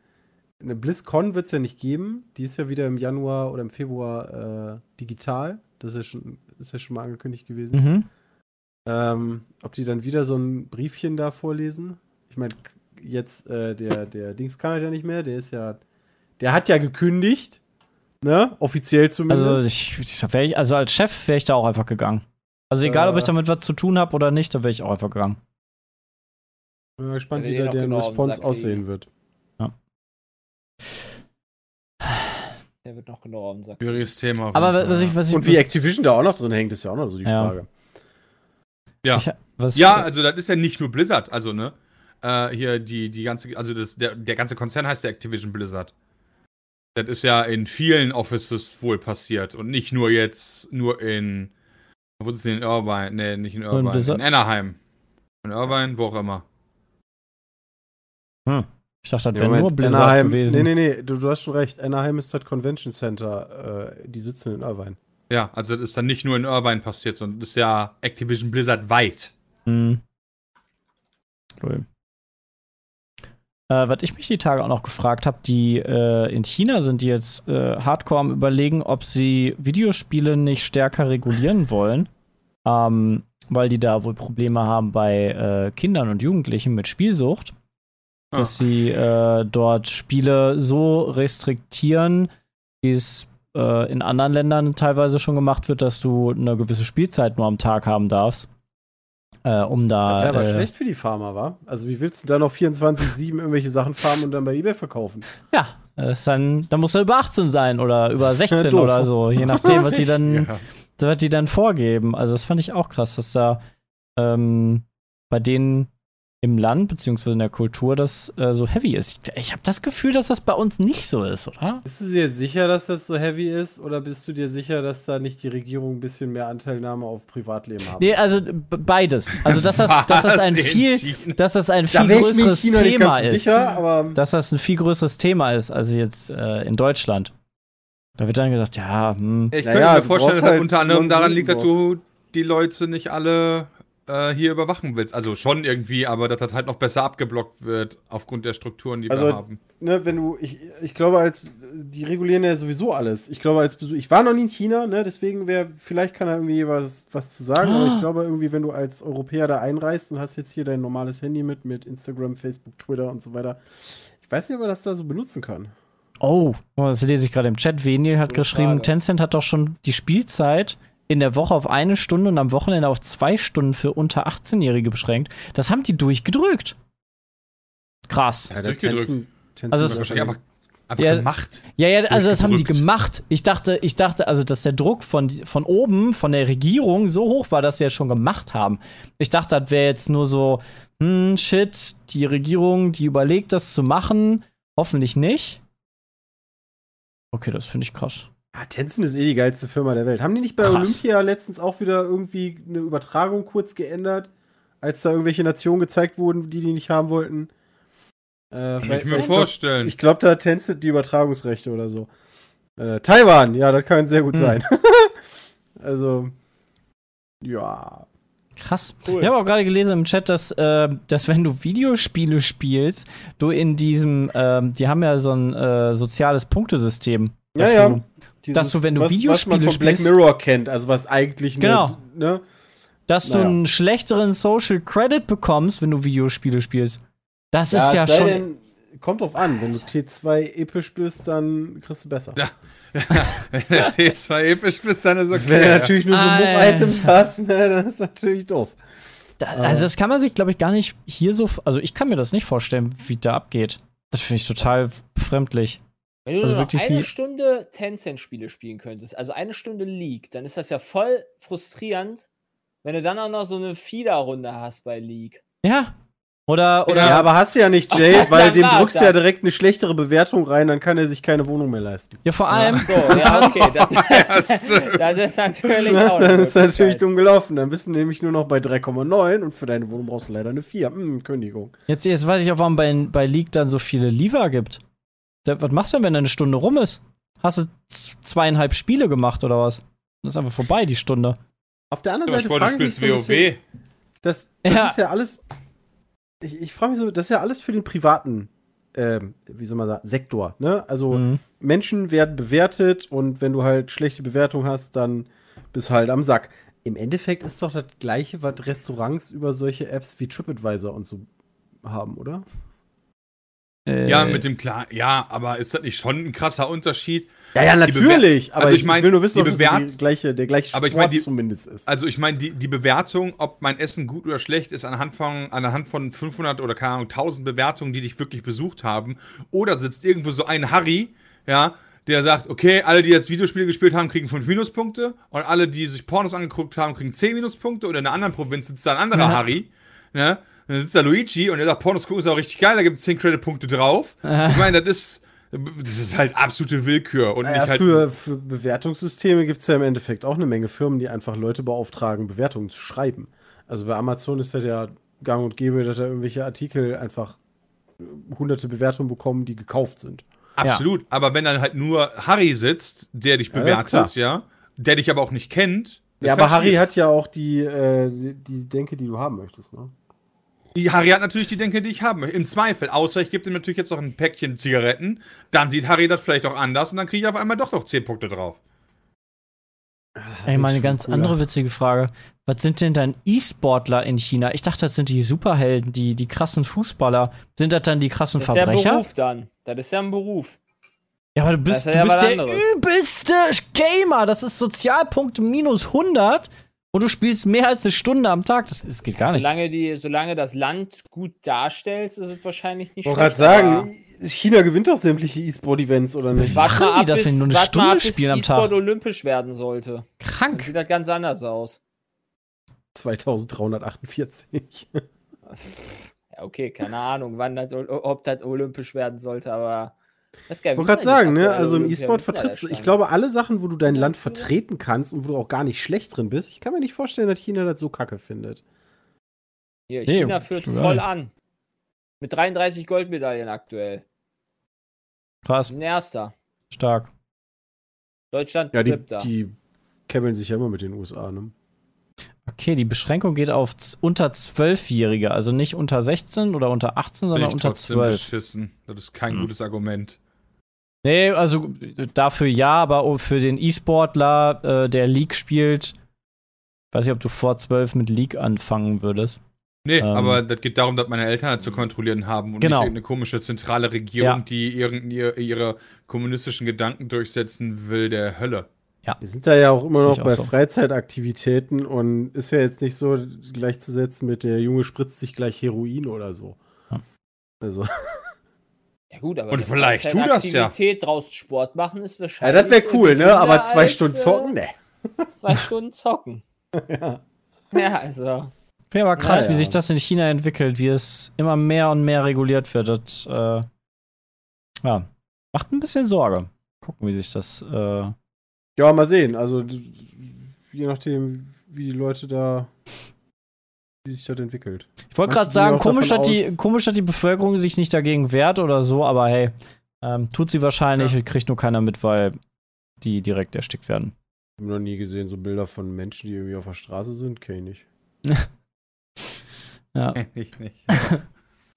eine BlizzCon wird es ja nicht geben. Die ist ja wieder im Januar oder im Februar äh, digital. Das ist ja, schon, ist ja schon mal angekündigt gewesen. Mhm. Ähm, ob die dann wieder so ein Briefchen da vorlesen? Ich meine, jetzt, äh, der, der Dings kann halt ja nicht mehr, der ist ja, der hat ja gekündigt, ne? Offiziell zumindest. Also, ich, ich, also als Chef wäre ich da auch einfach gegangen. Also egal, ob ich Äh. damit was zu tun habe oder nicht, da wäre ich auch einfach gegangen. Bin mal gespannt, Ja, wie da deren genau Response aussehen wird. Der wird noch genauer auf den Sack. Schwieriges Thema. Aber was ja. ich, was ich, Und wie Activision da auch noch drin hängt, ist ja auch noch so die Ja. Frage. Ja. ich, was, Ja, also das ist ja nicht nur Blizzard, also ne? Äh, hier die, die ganze, also das, der, der ganze Konzern heißt ja Activision Blizzard. Das ist ja in vielen Offices wohl passiert und nicht nur jetzt, nur in, wo ist es denn in Irvine? Nee, nicht in in Irvine, in, Blizzard? Anaheim. In Irvine, wo auch immer. Hm. Ich dachte, das wäre nur Blizzard Anaheim, gewesen. Nee, nee, nee, du, du hast schon recht. Anaheim ist das Convention Center. Äh, die sitzen in Irvine. Ja, also das ist dann nicht nur in Irvine passiert, sondern das ist ja Activision Blizzard weit. Hm. Cool. Äh, was ich mich die Tage auch noch gefragt habe, die äh, in China sind die jetzt äh, hardcore am überlegen, ob sie Videospiele nicht stärker regulieren wollen, ähm, weil die da wohl Probleme haben bei äh, Kindern und Jugendlichen mit Spielsucht. dass sie äh, dort Spiele so restriktieren, wie es äh, in anderen Ländern teilweise schon gemacht wird, dass du eine gewisse Spielzeit nur am Tag haben darfst. Äh, um da. Wäre aber äh, schlecht für die Farmer, wa? Also, wie willst du da noch 24-7 irgendwelche Sachen farmen und dann bei eBay verkaufen? Ja, das ist dann, dann muss er über 18 sein oder über ist ja 16 doof. oder so, je nachdem, was die dann, Ja. was die dann vorgeben. Also das fand ich auch krass, dass da ähm, bei denen im Land beziehungsweise in der Kultur das äh, so heavy ist. Ich, ich habe das Gefühl, dass das bei uns nicht so ist, oder? Bist du dir sicher, dass das so heavy ist? Oder bist du dir sicher, dass da nicht die Regierung ein bisschen mehr Anteilnahme auf Privatleben hat? Nee, also beides. Also dass das, dass das ein viel, dass das ein Da viel mir in größeres China Thema ist. Sicher, aber Dass das ein viel größeres Thema ist, also jetzt äh, in Deutschland. Da wird dann gesagt, ja, hm, Ich Naja, könnte mir du vorstellen, dass halt unter anderem daran liegt, dass du die Leute nicht alle äh, hier überwachen willst. Also schon irgendwie, aber dass das halt noch besser abgeblockt wird aufgrund der Strukturen, die Also, wir haben. ne, wenn du, ich, ich glaube, als die regulieren ja sowieso alles. Ich glaube, als Besuch, ich war noch nie in China, ne, deswegen wäre, vielleicht kann er irgendwie was, was zu sagen, aber ich glaube irgendwie, wenn du als Europäer da einreist und hast jetzt hier dein normales Handy mit, mit Instagram, Facebook, Twitter und so weiter, ich weiß nicht, ob er das da so benutzen kann. Oh, das lese ich gerade im Chat. Venil hat Gute geschrieben. Tencent hat doch schon die Spielzeit in der Woche auf eine Stunde und am Wochenende auf zwei Stunden für unter 18-Jährige beschränkt. Das haben die durchgedrückt. Krass. Ja, durchgedrückt. Also es- Wahrscheinlich einfach, einfach Ja. gemacht. Ja, ja, also das haben die gemacht. Ich dachte, ich dachte, also dass der Druck von, von oben, von der Regierung so hoch war, dass sie es schon gemacht haben. Ich dachte, das wäre jetzt nur so, hm, shit, die Regierung, die überlegt, das zu machen. Hoffentlich nicht. Okay, das finde ich krass. Ja, Tencent ist eh die geilste Firma der Welt. Haben die nicht bei Krass. Olympia letztens auch wieder irgendwie eine Übertragung kurz geändert, als da irgendwelche Nationen gezeigt wurden, die die nicht haben wollten? Äh, Kann ich mir ich vorstellen. glaub- Ich glaube, da hat Tencent die Übertragungsrechte oder so. Äh, Taiwan, ja, das kann sehr gut Hm. sein. also, ja. Krass. Cool. Ich habe auch gerade gelesen im Chat, dass, äh, dass wenn du Videospiele spielst, du in diesem, ähm, die haben ja so ein äh, soziales Punktesystem. dass Ja, ja. Du, Dieses, Dass du, wenn du was, was Videospiele man von Black spielst- Mirror kennt, also was eigentlich Genau. Ne, ne? dass du Naja. einen schlechteren Social Credit bekommst, wenn du Videospiele spielst. Das ist ja es sei schon. denn, kommt drauf an, wenn du T2 episch bist, dann kriegst du besser. Ja. Wenn du jetzt mal episch bist, dann ist okay. Wenn du natürlich nur so Ah, Move-Items hast, ne, dann ist natürlich doof. Da, also, das kann man sich, glaube ich, gar nicht hier so. Also, ich kann mir das nicht vorstellen, wie da abgeht. Das finde ich total befremdlich. Wenn du Also nur eine Stunde Tencent-Spiele spielen könntest, also eine Stunde League, dann ist das ja voll frustrierend, wenn du dann auch noch so eine Fieder-Runde hast bei League. Ja. Oder, oder. Ja, aber hast du ja nicht, Jay, weil dem drückst du ja direkt eine schlechtere Bewertung rein, dann kann er sich keine Wohnung mehr leisten. ja, vor allem. So, ja, okay. Das, das ist natürlich Ja, auch dann ist natürlich dumm gelaufen. Dann bist du nämlich nur noch bei 3,9 und für deine Wohnung brauchst du leider eine 4. Hm, Kündigung. Jetzt, jetzt weiß ich auch, warum bei, bei League dann so viele Lever gibt. Was machst du denn, wenn eine Stunde rum ist? Hast du z- zweieinhalb Spiele gemacht oder was? Dann ist einfach vorbei, die Stunde. Auf der anderen Ja, Seite frage ich mich so WoW. das, das Ja. ist ja alles. Ich, ich frage mich so, das ist ja alles für den privaten, ähm, wie soll man sagen, Sektor. Ne? Also Mhm. Menschen werden bewertet und wenn du halt schlechte Bewertung hast, dann bist du halt am Sack. Im Endeffekt ist doch das gleiche, was Restaurants über solche Apps wie TripAdvisor und so haben, oder? Äh, Ja, mit dem klar, ja, aber ist das nicht schon ein krasser Unterschied? Ja, ja, natürlich. aber also ich, ich mein, will nur wissen, die ob das gleiche, der gleiche Sport Aber ich mein, die- zumindest ist. Also ich meine, die, die Bewertung, ob mein Essen gut oder schlecht ist, anhand von, anhand von 500 oder keine Ahnung, 1000 Bewertungen, die dich wirklich besucht haben. Oder sitzt irgendwo so ein Harry, ja, der sagt, okay, alle, die jetzt Videospiele gespielt haben, kriegen 5 Minuspunkte und alle, die sich Pornos angeguckt haben, kriegen 10 Minuspunkte. Oder in einer anderen Provinz sitzt da ein anderer Ja. Harry, ne? Dann sitzt da Luigi und der sagt, Pornos gucken ist auch richtig geil, da gibt es 10 Credit-Punkte drauf. Ich meine, das ist, das ist halt absolute Willkür. Und nicht halt, für, für Bewertungssysteme gibt es ja im Endeffekt auch eine Menge Firmen, die einfach Leute beauftragen, Bewertungen zu schreiben. Also bei Amazon ist das ja gang und gäbe, dass da irgendwelche Artikel einfach hunderte Bewertungen bekommen, die gekauft sind. Absolut. Aber wenn dann halt nur Harry sitzt, der dich Ja, bewertet, ja, der dich aber auch nicht kennt. Ja, aber halt Harry hat ja auch die, äh, die, die Denke, die du haben möchtest, ne? Die Harry hat natürlich die Denke, die ich haben möchte. Im Zweifel. Außer ich gebe ihm natürlich jetzt noch ein Päckchen Zigaretten. Dann sieht Harry das vielleicht auch anders und dann kriege ich auf einmal doch noch 10 Punkte drauf. Ey, meine schon ganz cooler. andere witzige Frage. Was sind denn dann E-Sportler in China? Ich dachte, das sind die Superhelden, die, die krassen Fußballer. Sind das dann die krassen Das ist ja ein Verbrecher? Beruf dann. Das ist ja ein Beruf. Ja, aber du bist, Das du ja bist der anderes. übelste Gamer. Das ist Sozialpunkt minus 100 und du spielst mehr als eine Stunde am Tag. Das, das geht gar nicht. Solange, die, solange das Land gut darstellt, ist es wahrscheinlich nicht Ich wollte gerade schlecht, sagen, China gewinnt doch sämtliche E-Sport-Events, oder nicht? Wart Machen die ab, das, bis- wenn nur eine Stunde ab, spielen am E-Sport Tag? olympisch werden sollte. Dann Krank. sieht das ganz anders aus. 2348. Ja, okay, keine Ahnung, wann das, ob das olympisch werden sollte, aber. Das ist geil. Ich wollte gerade sagen, ne, also im E-Sport vertrittst du, ich glaube, alle Sachen, wo du dein Land vertreten kannst und wo du auch gar nicht schlecht drin bist, ich kann mir nicht vorstellen, dass China das so kacke findet. Hier, Nee, China führt voll an. Mit 33 Goldmedaillen aktuell. Krass, Ein erster. stark. Deutschland Ja, die, siebter. die kämmeln sich ja immer mit den USA, ne? Okay, die Beschränkung geht auf unter 12-Jährige, also nicht unter 16 oder unter 18, Bin sondern ich unter trotzdem 12. beschissen. Das ist kein Hm. gutes Argument. Nee, also dafür ja, aber für den E-Sportler, äh, der League spielt, weiß ich, ob du vor 12 mit League anfangen würdest. Nee, Ähm. aber das geht darum, dass meine Eltern halt zu kontrollieren haben und Genau. nicht irgendeine komische zentrale Regierung, Ja. die irgend, ihre, ihre kommunistischen Gedanken durchsetzen will, der Hölle. Wir sind da ja auch immer noch bei so. Freizeitaktivitäten und ist ja jetzt nicht so gleichzusetzen mit der Junge spritzt sich gleich Heroin oder so. Ja. Also, ja, gut, aber Und vielleicht tu das ja. Aktivität draußen Sport machen ist ja, wahrscheinlich. das wäre cool, ne? Aber zwei als, Stunden äh, zocken, ne? Zwei Stunden zocken. Ja. Ja, also. Wäre aber krass, Ja, wie ja. sich das in China entwickelt, wie es immer mehr und mehr reguliert wird. Das, äh, ja, macht ein bisschen Sorge. Gucken, wie sich das. Äh, Ja, mal sehen. Also, je nachdem, wie die Leute da, wie sich das entwickelt. ich wollte gerade sagen, komisch hat, die, komisch hat die Bevölkerung sich nicht dagegen wehrt oder so, aber hey, ähm, tut sie wahrscheinlich, kriegt nur keiner mit, weil die direkt erstickt werden. Ich habe noch nie gesehen, so Bilder von Menschen, die irgendwie auf der Straße sind, kenne ich nicht. Ja. ich nicht.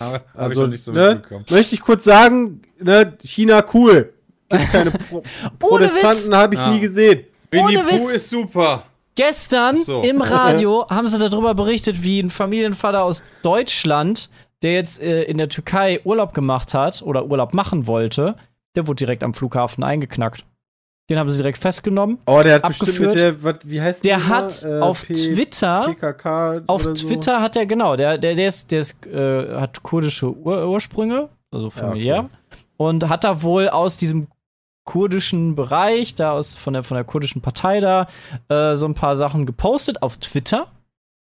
Aber hab ich Also, noch nicht so ne? mitbekommen. Möchte ich kurz sagen, ne, China cool. Gibt keine Pro Protestanten habe ich Ja. nie gesehen. Winnie Pooh ist super. Gestern so. im Radio haben sie darüber berichtet, wie ein Familienvater aus Deutschland, der jetzt äh, in der Türkei Urlaub gemacht hat oder Urlaub machen wollte, der wurde direkt am Flughafen eingeknackt. Den haben sie direkt festgenommen. Oh, der hat bestimmt Abgeführt. mit der, wie heißt Der die hat? Äh, auf P- Twitter, PKK auf so. Twitter hat er genau, der, der, der ist, der ist, äh, hat kurdische Ur Ursprünge, also familiär, okay. und hat da wohl aus diesem kurdischen Bereich, da aus von der von der kurdischen Partei da, äh, so ein paar Sachen gepostet auf Twitter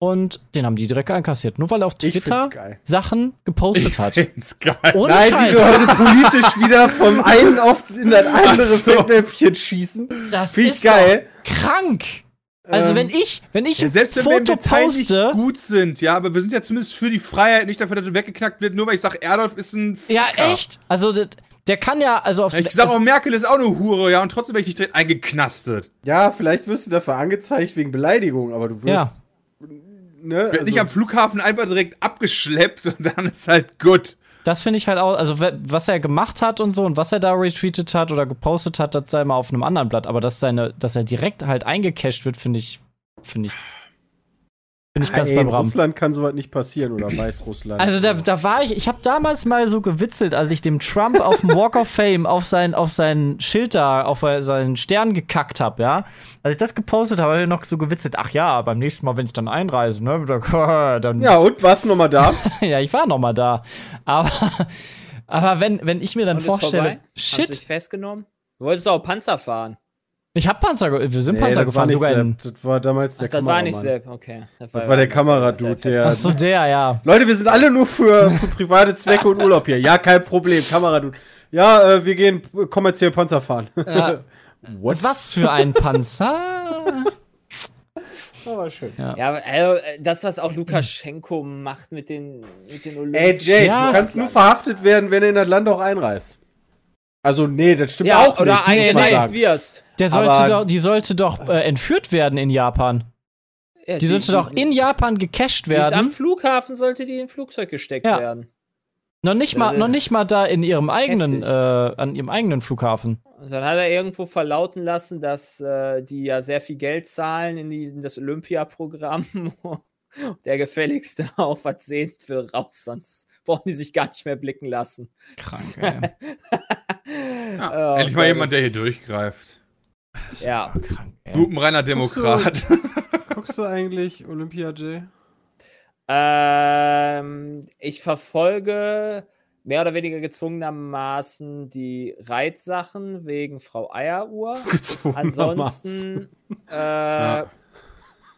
und den haben die direkt einkassiert, nur weil er auf Ich Twitter find's. Sachen gepostet hat. Find's geil. Ohne Nein, wie wir Scheiß. heute politisch wieder vom einen auf in das andere so. Fettnäpfchen schießen. Das Finde ich ist geil. doch krank. Also Ähm, wenn ich, wenn ich Ja, ein selbst wenn wir im Foto nicht poste, gut sind, ja, aber wir sind ja zumindest für die Freiheit, nicht dafür, dass das weggeknackt wird, nur weil ich sage, Erdolf ist ein ja Ficker. echt, also der, der kann ja, also auf Ich sag auch, Merkel ist auch eine Hure, ja, und trotzdem werde ich nicht direkt eingeknastet. Ja, vielleicht wirst du dafür angezeigt wegen Beleidigung, aber du wirst. Ja. Ne, also, nicht am Flughafen einfach direkt abgeschleppt und dann ist halt gut. Das finde ich halt auch, also was er gemacht hat und so und was er da retweetet hat oder gepostet hat, das sei mal auf einem anderen Blatt. Aber dass seine, dass er direkt halt eingecasht wird, finde ich, finde ich, finde ich ganz ey, beim in Rahmen. Russland kann sowas nicht passieren oder Weißrussland. Also da, da war ich, ich habe damals mal so gewitzelt, als ich dem Trump auf dem Walk of Fame auf sein, auf sein Schild da, auf seinen Stern gekackt habe, ja. Als ich das gepostet habe, habe ich noch so gewitzelt, ach ja, beim nächsten Mal, wenn ich dann einreise, ne, da- dann ja, und warst du nochmal da? ja, ich war noch mal da. Aber, aber wenn, wenn ich mir dann Und ist vorstelle, vorbei? Hast du dich shit, festgenommen? Du wolltest auch Panzer fahren. Ich hab Panzer, wir sind Nee, Panzer das war gefahren, sogar in. Sepp. Das war damals der Ach, das war nicht. Sepp, okay. Das war der Kameradude, der- Ach so, der, ja. Leute, wir sind alle nur für, für private Zwecke und Urlaub hier. Ja, kein Problem, Kameradude. Ja, äh, wir gehen kommerziell Panzer fahren. ja. What? Was für ein Panzer? Aber schön. Ja, aber, also, äh, das, was auch Lukaschenko macht mit den, mit den Olympischen. Ey, Jay, Ja. du kannst nur verhaftet werden, wenn du in das Land auch einreist. Also, nee, das stimmt ja, auch oder nicht. eingereist sagen. wirst. Der sollte Aber- doch, die sollte doch äh, entführt werden in Japan. Ja, Die sollte doch in Japan gecasht die ist Am werden. Flughafen sollte die in ein Flugzeug gesteckt Ja. werden. Noch nicht mal, noch nicht mal da in ihrem eigenen, äh, an ihrem eigenen Flughafen. Und dann hat er irgendwo verlauten lassen, dass äh, die ja sehr viel Geld zahlen in, die, in das Olympia-Programm. Der gefälligste auf sehen für raus, sonst brauchen die sich gar nicht mehr blicken lassen. Krank, ey. Ja, Oh endlich mal jemand, der hier durchgreift. Ja. Krank. Lupenreiner Guckst du- Demokrat. Guckst du eigentlich Olympia, Jay? Ähm, ich verfolge mehr oder weniger gezwungenermaßen die Reitsachen wegen Frau Eieruhr. Ansonsten, äh,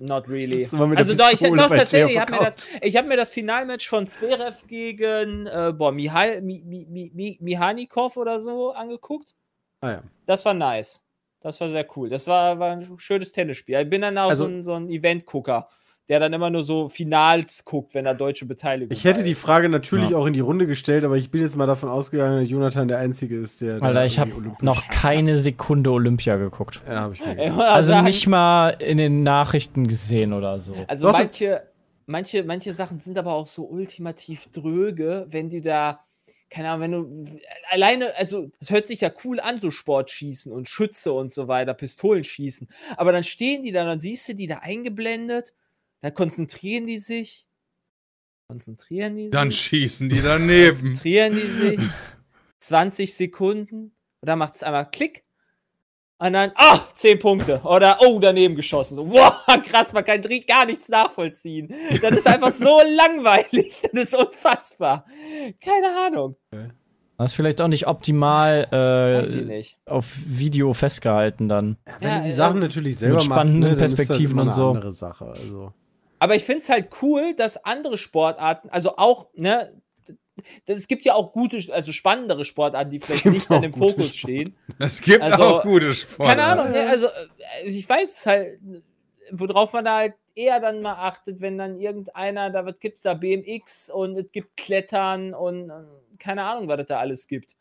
not really. Also doch, ich, doch tatsächlich, ich habe mir, das- ich hab mir das Finalmatch von Zverev gegen äh, boah, Mihal, Mi, Mi, Mi, Mi, Mihanikov oder so angeguckt. Ah, ja. Das war nice. Das war sehr cool. Das war, war ein schönes Tennisspiel. Ich bin dann auch Also- so ein, so ein Event-Gucker, der dann immer nur so Finals guckt, wenn da deutsche Beteiligung Ich hätte die. Frage natürlich Ja. auch in die Runde gestellt, aber ich bin jetzt mal davon ausgegangen, dass Jonathan der Einzige ist, der. da Alter, ich habe noch keine Sekunde Olympia geguckt. Ja, habe ich mir gedacht. Also sagen, nicht mal in den Nachrichten gesehen oder so. Also Doch, manche, manche, manche Sachen sind aber auch so ultimativ dröge, wenn du da, keine Ahnung, wenn du alleine, also es hört sich ja cool an, so Sportschießen und Schütze und so weiter, Pistolenschießen. Aber dann stehen die da, dann siehst du die da eingeblendet, dann konzentrieren die sich. Konzentrieren die Dann sich. schießen die daneben. Konzentrieren die sich. 20 Sekunden. Und dann macht es einmal Klick. Und dann, ah, 10 Punkte. Oder, oh, daneben geschossen. So, wow, krass, man kann gar nichts nachvollziehen. Das ist einfach so langweilig. Das ist unfassbar. Keine Ahnung. Das ist vielleicht auch nicht optimal äh, nicht. auf Video festgehalten dann. Wenn Ja, du die äh, Sachen natürlich selber spannenden machst, ne, dann ist das Perspektiven immer und eine so. andere Sache. Also. Aber ich finde es halt cool, dass andere Sportarten, also auch, ne, das, es gibt ja auch gute, also spannendere Sportarten, die vielleicht gibt nicht auch im Fokus stehen. Es gibt Also, auch gute Sport. Keine Ahnung, ne, also äh, ich weiß es halt, worauf man da halt eher dann mal achtet, wenn dann irgendeiner, da wird, gibt's da BMX und es gibt Klettern und äh, keine Ahnung, was es da alles gibt.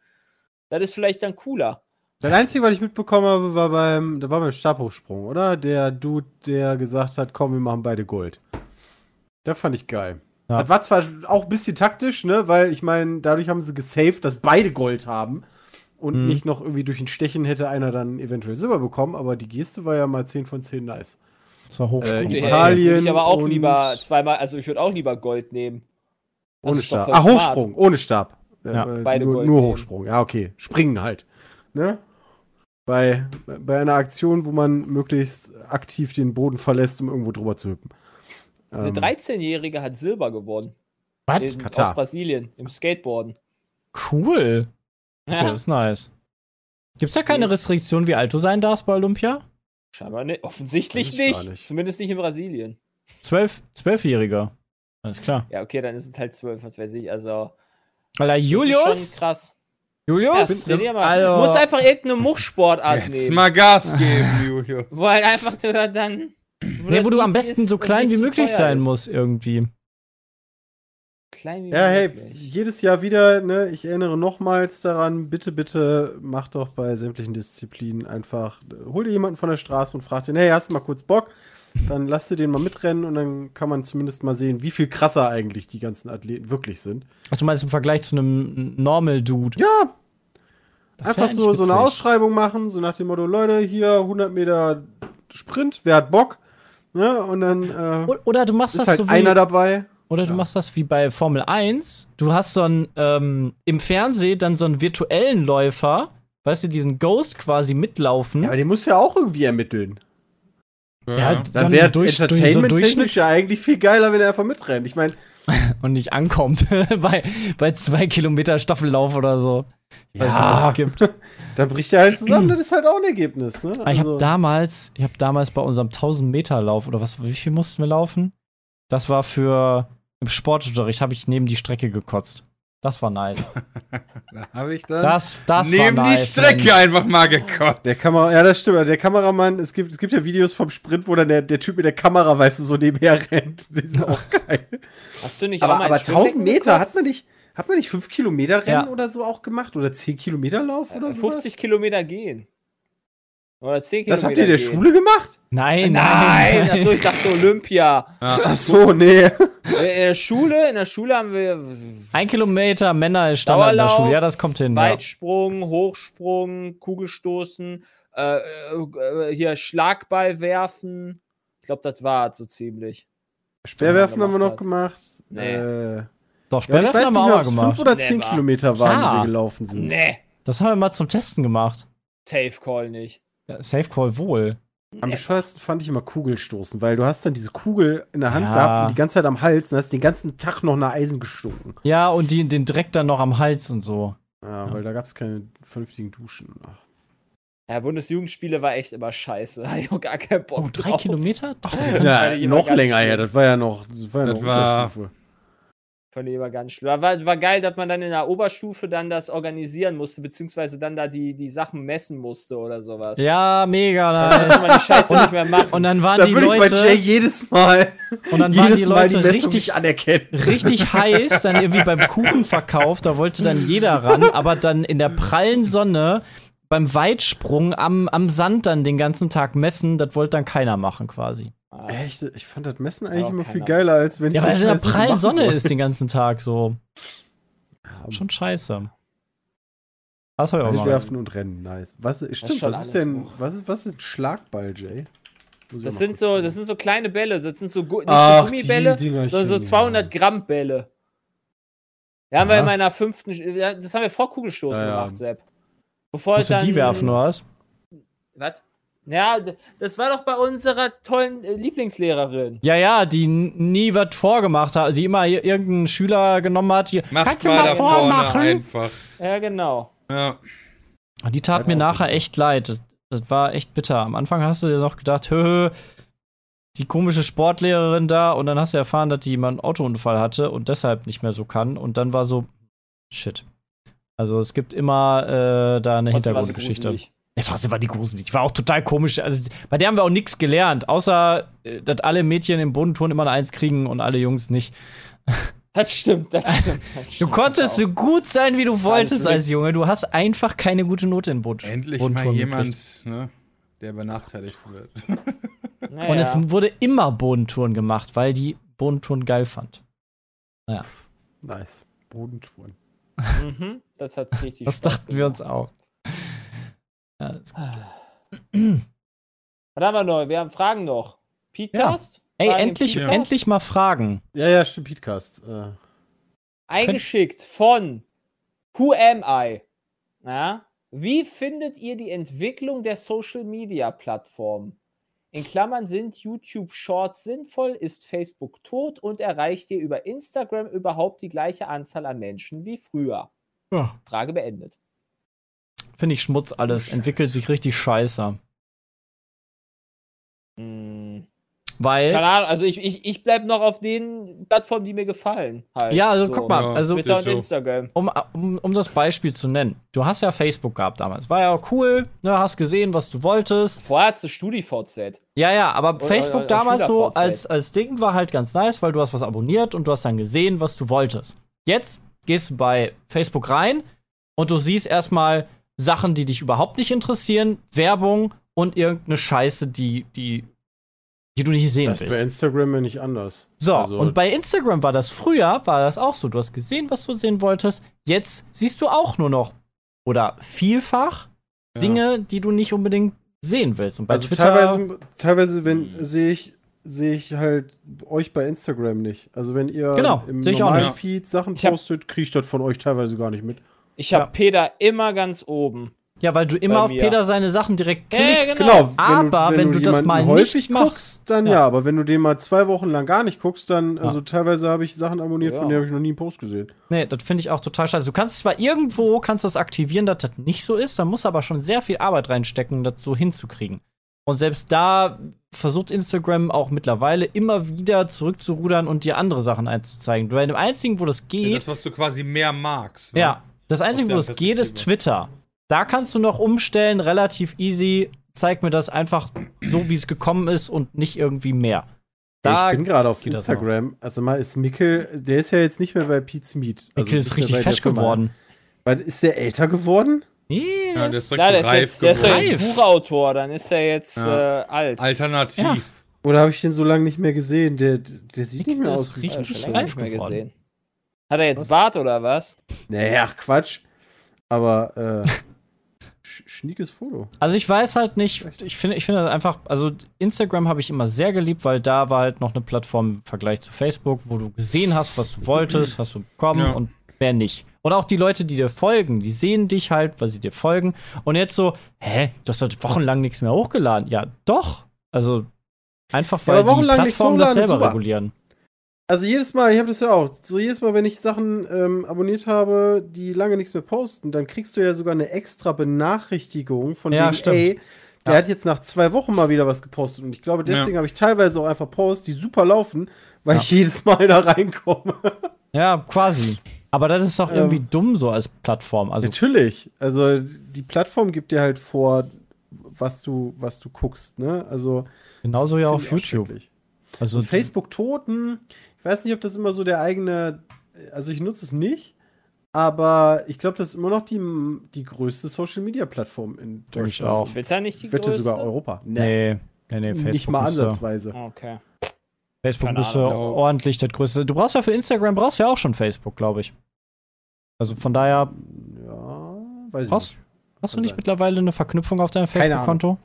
Das ist vielleicht dann cooler. Das Einzige, was ich mitbekommen habe, war beim, da war beim Stabhochsprung, oder? Der Dude, der gesagt hat, komm, wir machen beide Gold. Das fand ich geil. Ja. Das war zwar auch ein bisschen taktisch, ne, weil ich meine, dadurch haben sie gesaved, dass beide Gold haben. Und Mhm. nicht noch irgendwie durch ein Stechen hätte einer dann eventuell Silber bekommen, aber die Geste war ja mal 10 von 10 nice. Das war Hochsprung. Äh, Italien würde ich aber auch und- lieber zweimal, also ich würde auch lieber Gold nehmen. Das Ohne Stab. Ah, smart. Hochsprung, ohne Stab. Ja, äh, beide nur, Gold nur nehmen. Hochsprung, ja, okay. Springen halt. Ne? Bei, bei einer Aktion, wo man möglichst aktiv den Boden verlässt, um irgendwo drüber zu hüppen. Eine Ähm, 13-Jährige hat Silber gewonnen. Was? In, Katar. aus Brasilien, im Skateboarden. Cool. Okay, Ja, das ist nice. Gibt's da keine Ist- Restriktion, wie alt du sein darfst bei Olympia? scheinbar nicht. Offensichtlich nicht. nicht. Zumindest nicht in Brasilien. Zwölf, Zwölfjähriger. Alles klar. Ja, okay, dann ist es halt 12, was weiß ich. Also, Alter, das ist Julius? schon krass. Julius? trainier mal. Also- Muss einfach irgendeine Muchsportart Jetzt nehmen. mal Gas geben, Julius. Wo halt einfach dann. dann Nee, wo du am besten so klein wie möglich sein ist. musst, irgendwie. Klein wie Ja, hey, möglich. jedes Jahr wieder, ne, ich erinnere nochmals daran, bitte, bitte mach doch bei sämtlichen Disziplinen einfach, hol dir jemanden von der Straße und frag den, hey, hast du mal kurz Bock? Dann lass dir den mal mitrennen und dann kann man zumindest mal sehen, wie viel krasser eigentlich die ganzen Athleten wirklich sind. Ach, du meinst im Vergleich zu einem Normal Dude? Ja, Das einfach so, so eine. Ausschreibung machen, so nach dem Motto, Leute, hier 100 Meter Sprint, wer hat Bock? Ne? Und dann äh, Oder du machst ist das halt so wie, einer dabei. oder du Ja. machst das wie bei Formel 1. Du hast so einen ähm, im Fernsehen dann so einen virtuellen Läufer, weißt du, diesen Ghost quasi mitlaufen. Ja, aber den muss ja auch irgendwie ermitteln. Ja, so Dann wäre Durch- durch- so entertainment-technisch ja eigentlich viel geiler, wenn er einfach mitrennt. Ich meine, und nicht ankommt bei, bei zwei Kilometer Staffellauf oder so. Ich weiß nicht, was Ja. es gibt. dann bricht er halt zusammen, das ist halt auch ein Ergebnis. Ne? Aber ich habe damals, ich habe damals bei unserem 1000 Meter Lauf oder was, wie viel mussten wir laufen? Das war für im Sportunterricht habe ich neben die Strecke gekotzt. Das war nice. Da habe ich dann Das, das neben war nice. die Strecke Mensch. einfach mal gekotzt. Der Kamera, ja, das stimmt. Der Kameramann, es gibt, es gibt ja Videos vom Sprint, wo dann der, der Typ mit der Kamera, weißt du, so nebenher rennt. Die sind auch geil. Hast du nicht aber auch mal aber ein 1000 Schwimmbecken Meter, hat man nicht, hat man nicht 5 Kilometer Rennen Ja. oder so auch gemacht? Oder 10 Kilometer Lauf oder so? 50 Kilometer gehen. Oder 10 Kilometer Das habt ihr in der gehen. Schule gemacht? Nein, Nein, nein. achso, ich dachte Olympia. Ach so, nee. In der Schule, in der Schule haben wir Ein Kilometer Männer ist Standard in der Dauerlauf, Schule. Ja, das kommt hin. Ja. Weitsprung, Hochsprung, Kugelstoßen, äh, äh, äh, hier Schlagball werfen. Ich glaube, das war so ziemlich. Speerwerfen haben wir noch hat. gemacht. Nee. Äh, Doch, ja, ich Sperrwerfen weiß haben wir auch es gemacht. fünf oder zehn Never. Kilometer waren, die Klar. wir gelaufen sind. Nee, Das haben wir mal zum Testen gemacht. Safe Call nicht. Ja, Safe Call wohl. Am bescheuertsten fand ich immer Kugelstoßen, weil du hast dann diese Kugel in der Hand Ja. gehabt und die ganze Zeit am Hals und hast den ganzen Tag noch nach Eisen gestunken. Ja, und die, den Dreck dann noch am Hals und so. Ja, weil da gab es keine vernünftigen Duschen. Ach. Ja, Bundesjugendspiele war echt immer scheiße. Hatte ich auch gar keinen Bock Oh, drei drauf. Kilometer? Doch, das ja noch länger her, das war ja noch, das war ja Das noch war- Unterstufe. Fand ich immer ganz schlimm. War, war geil, dass man dann in der Oberstufe dann das organisieren musste, beziehungsweise dann da die, die Sachen messen musste oder sowas. Ja, mega Dann musste nice. man die Scheiße nicht mehr machen. Und dann waren Da die würde ich bei Jay Leute, jedes Mal, und dann waren jedes die die Leute Messung richtig, anerkennen. richtig heiß, dann irgendwie beim Kuchenverkauf, da wollte dann jeder ran, aber dann in der prallen Sonne beim Weitsprung am, am Sand dann den ganzen Tag messen, das wollte dann keiner machen quasi. Ah, Echt? Ich fand das Messen eigentlich Ja, immer viel Ahnung. geiler, als wenn ich Ja, weil es in der prallen Sonne soll. ist den ganzen Tag so. Ja, Schon scheiße. Das habe ich auch werfen und rennen, nice. Was, stimmt, was ist denn, hoch. was ist, was ist ein Schlagball, Jay? Das sind so, das sind so kleine Bälle, das sind so, Gu nicht Ach, so Gummibälle, sondern so kenn die, 200 ja. Gramm Bälle. Ja, haben wir Aha. in meiner fünften, ja, das haben wir vor Kugelstoßen Ja, ja. gemacht, Sepp. Bevor Musst du ich dann, die werfen, oder was? Was? Ja, das war doch bei unserer tollen äh, Lieblingslehrerin. Ja, ja, die nie was vorgemacht hat, die immer ir- irgendeinen Schüler genommen hat. Hier, Macht kannst du mal mal da vorne vormachen? einfach. Ja, genau. Ja. Die tat Halt mir nachher echt leid. Das, das war echt bitter. Am Anfang hast du dir noch gedacht, hö, die komische Sportlehrerin da und dann hast du erfahren, dass die jemand einen Autounfall hatte und deshalb nicht mehr so kann und dann war so, shit. Also es gibt immer äh, da eine Trotzdem war sie Hintergrundgeschichte. Ja, trotzdem war die gruselig. Die war auch total komisch. Also bei der haben wir auch nichts gelernt, außer äh, dass alle Mädchen im Bodentouren immer eine Eins kriegen und alle Jungs nicht. Das stimmt, das stimmt. Das Du stimmt konntest auch. so gut sein, wie du wolltest als Junge. Du hast einfach keine gute Note in Boot. Endlich Bodentouren mal jemand, ne, der benachteiligt wird. Naja. Und es wurde immer Bodentouren gemacht, weil die Bodentouren geil fand. Nice. Bodentouren. mhm, das hat richtig Das Spaß dachten wir uns gemacht. auch. Ja, das ist gut. Was haben wir noch? Wir haben Fragen noch. Podcast? Ey, Fragen endlich, endlich mal Fragen. Ja, ja, stimmt, Podcast. Äh, Eingeschickt von Who Am I? Na? Wie findet ihr die Entwicklung der Social Media Plattformen? In Klammern sind YouTube Shorts sinnvoll, ist Facebook tot und erreicht ihr über Instagram überhaupt die gleiche Anzahl an Menschen wie früher? Ja. Frage beendet. Finde ich Schmutz alles. Entwickelt sich richtig scheiße. Hm. Weil. Keine Ahnung, also ich, ich, ich bleib noch auf den Plattformen, die mir gefallen. Halt. Ja, also So. guck mal, Ja. also Twitter und. Instagram. um, um, um das Beispiel zu nennen. Du hast ja Facebook gehabt damals. War ja cool, ne, hast gesehen, was du wolltest. Vorher hat es StudiVZ. Ja, ja, aber Oder- Facebook oder damals so als, als Ding war halt ganz nice, weil du hast was abonniert und du hast dann gesehen, was du wolltest. Jetzt gehst du bei Facebook rein und du siehst erstmal Sachen, die dich überhaupt nicht interessieren, Werbung und irgendeine Scheiße, die, die, die du nicht sehen das ist bei willst. Instagram ja nicht anders. So, Also- und bei Instagram war das früher, war das auch so. Du hast gesehen, was du sehen wolltest. Jetzt siehst du auch nur noch oder vielfach Ja. Dinge, die du nicht unbedingt sehen willst. Und bei Also Twitter. teilweise, teilweise wenn sehe ich sehe ich halt euch bei Instagram nicht. Also wenn ihr Genau, im normalen nicht. Feed Sachen Ich postet, kriege ich das von euch teilweise gar nicht mit. Ich habe Ja. Peter immer ganz oben. Ja, weil du immer auf. Peter seine Sachen direkt Ja, klickst. genau. Aber wenn du das jemanden mal häufig nicht machst- guckst, dann Ja. ja. Aber wenn du den mal zwei Wochen lang gar nicht guckst, dann, Ja. also teilweise habe ich Sachen abonniert, Ja. von denen habe ich noch nie einen Post gesehen. Nee, das finde ich auch total scheiße. Du kannst zwar irgendwo kannst das aktivieren, dass das nicht so ist, dann musst du aber schon sehr viel Arbeit reinstecken, das so hinzukriegen. Und selbst da versucht Instagram auch mittlerweile immer wieder zurückzurudern und dir andere Sachen einzuzeigen. Bei dem einzigen, wo das Ja, geht, das, was du quasi mehr magst. ne? Ja, das Einzige, wo das geht, ist. Twitter. Da kannst du noch umstellen, relativ easy. Zeig mir das einfach so, wie es gekommen ist und nicht irgendwie mehr. Da ich bin gerade auf Instagram. Also mal ist Mikkel, der ist ja jetzt nicht mehr bei Pete's Meat. Also Mikkel ist richtig fesch geworden. Weil, ist der älter geworden? Nee, Ja, der ist Ja, so der ist, jetzt, der ist ja jetzt Buchautor, dann ist er jetzt Ja. äh, alt. Alternativ. Ja. Oder habe ich den so lange nicht mehr gesehen? Der, der sieht nicht mehr ist aus wie richtig reif geworden. gesehen. Hat er jetzt Was? Bart oder was? Ach Quatsch. Aber äh, sch schniekes Foto. Also ich weiß halt nicht, ich finde, ich finde einfach, also Instagram habe ich immer sehr geliebt, weil da war halt noch eine Plattform im Vergleich zu Facebook, wo du gesehen hast, was du wolltest, hast du bekommen Ja. und wer nicht. Und auch die Leute, die dir folgen, die sehen dich halt, weil sie dir folgen. Und jetzt so, hä, du hast halt wochenlang nichts mehr hochgeladen. Ja, doch. Also einfach, Ja, weil aber die Plattformen das selber super. regulieren. Also jedes Mal, ich habe das ja auch, so jedes Mal, wenn ich Sachen ähm, abonniert habe, die lange nichts mehr posten, dann kriegst du ja sogar eine extra Benachrichtigung von Ja, stimmt. ey, der Ja. hat jetzt nach zwei Wochen mal wieder was gepostet. Und ich glaube, deswegen habe ich teilweise auch einfach Posts, die super laufen, weil Ja. ich jedes Mal da reinkomme. Ja, quasi. Aber das ist doch Ähm. irgendwie dumm so als Plattform. Also Natürlich. Also die Plattform gibt dir halt vor, was du, was du guckst, ne? Also genauso ja auf YouTube. Also Facebook toten, ich weiß nicht, ob das immer so der eigene, also ich nutze es nicht, aber ich glaube, das ist immer noch die, die größte Social Media Plattform in Denke ich Deutschland. auch. Twitter nicht die wette größte? sogar Europa. nee, nee, nee, Facebook nicht mal ansatzweise. Okay. Facebook Keine müsste Ahnung. ordentlich das größte. Du brauchst ja für Instagram brauchst ja auch schon Facebook, glaube ich. Also von daher Ja, weiß ich nicht. hast du nicht sein. mittlerweile eine Verknüpfung auf deinem Keine Facebook-Konto?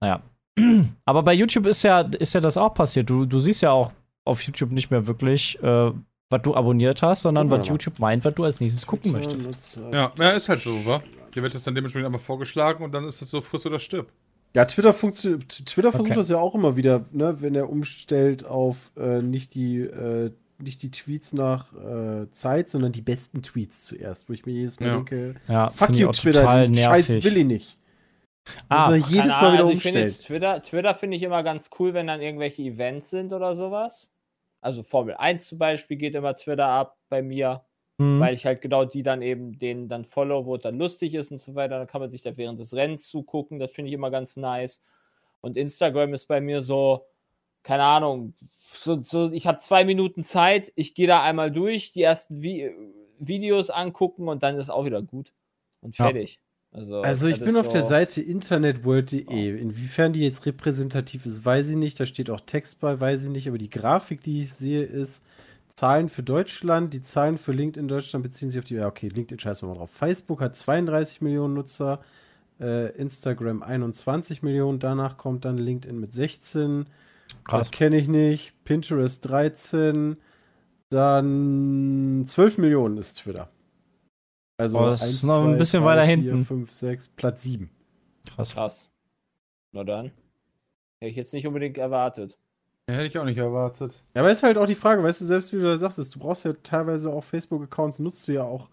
Naja. Aber bei YouTube ist ja, ist ja das auch passiert. Du, du siehst ja auch auf YouTube nicht mehr wirklich, äh, was du abonniert hast, sondern was. YouTube meint, was du als nächstes gucken möchtest. Ja, ja, ist halt so, wa? Dir wird das dann dementsprechend einfach vorgeschlagen und dann ist das so friss oder stirb. Ja, Twitter, funktio- T- Twitter versucht Okay. das ja auch immer wieder, ne, wenn er umstellt auf äh, nicht, die, äh, nicht die Tweets nach äh, Zeit, sondern die besten Tweets zuerst, wo ich mir jedes Mal Ja. denke, Ja, fuck you, Twitter, den Scheiß will ich nicht. Ah, er jedes Mal wieder also ich finde umstellen. jetzt Twitter, Twitter finde ich immer ganz cool, wenn dann irgendwelche Events sind oder sowas. Also Formel 1 zum Beispiel geht immer Twitter ab bei mir, hm. weil ich halt genau die dann eben denen dann follow, wo es dann lustig ist und so weiter. Dann kann man sich da während des Rennens zugucken. Das finde ich immer ganz nice. Und Instagram ist bei mir so, keine Ahnung, so, so ich habe zwei Minuten Zeit, ich gehe da einmal durch, die ersten Vi Videos angucken und dann ist auch wieder gut. Und Ja. Also, Also ich bin ist auf der so- Seite internetworld.de. Inwiefern die jetzt repräsentativ ist, weiß ich nicht. Da steht auch Text bei, weiß ich nicht. Aber die Grafik, die ich sehe, ist Zahlen für Deutschland. Die Zahlen für LinkedIn Deutschland beziehen sich auf die. Ja, okay, LinkedIn scheißen wir mal drauf. Facebook hat 32 Millionen Nutzer. Äh, Instagram 21 Millionen. Danach kommt dann LinkedIn mit 16. Krass. Das kenne ich nicht. Pinterest 13. Dann 12 Millionen ist Twitter. Also Oh, das ist noch ein bisschen weiter hinten. 5, 6, Platz 7. Krass. Krass. Na dann. Hätte ich jetzt nicht unbedingt erwartet. Ja, hätte ich auch nicht erwartet. Ja, aber ist halt auch die Frage, weißt du, selbst wie du da sagst, du brauchst ja teilweise auch Facebook-Accounts, nutzt du ja auch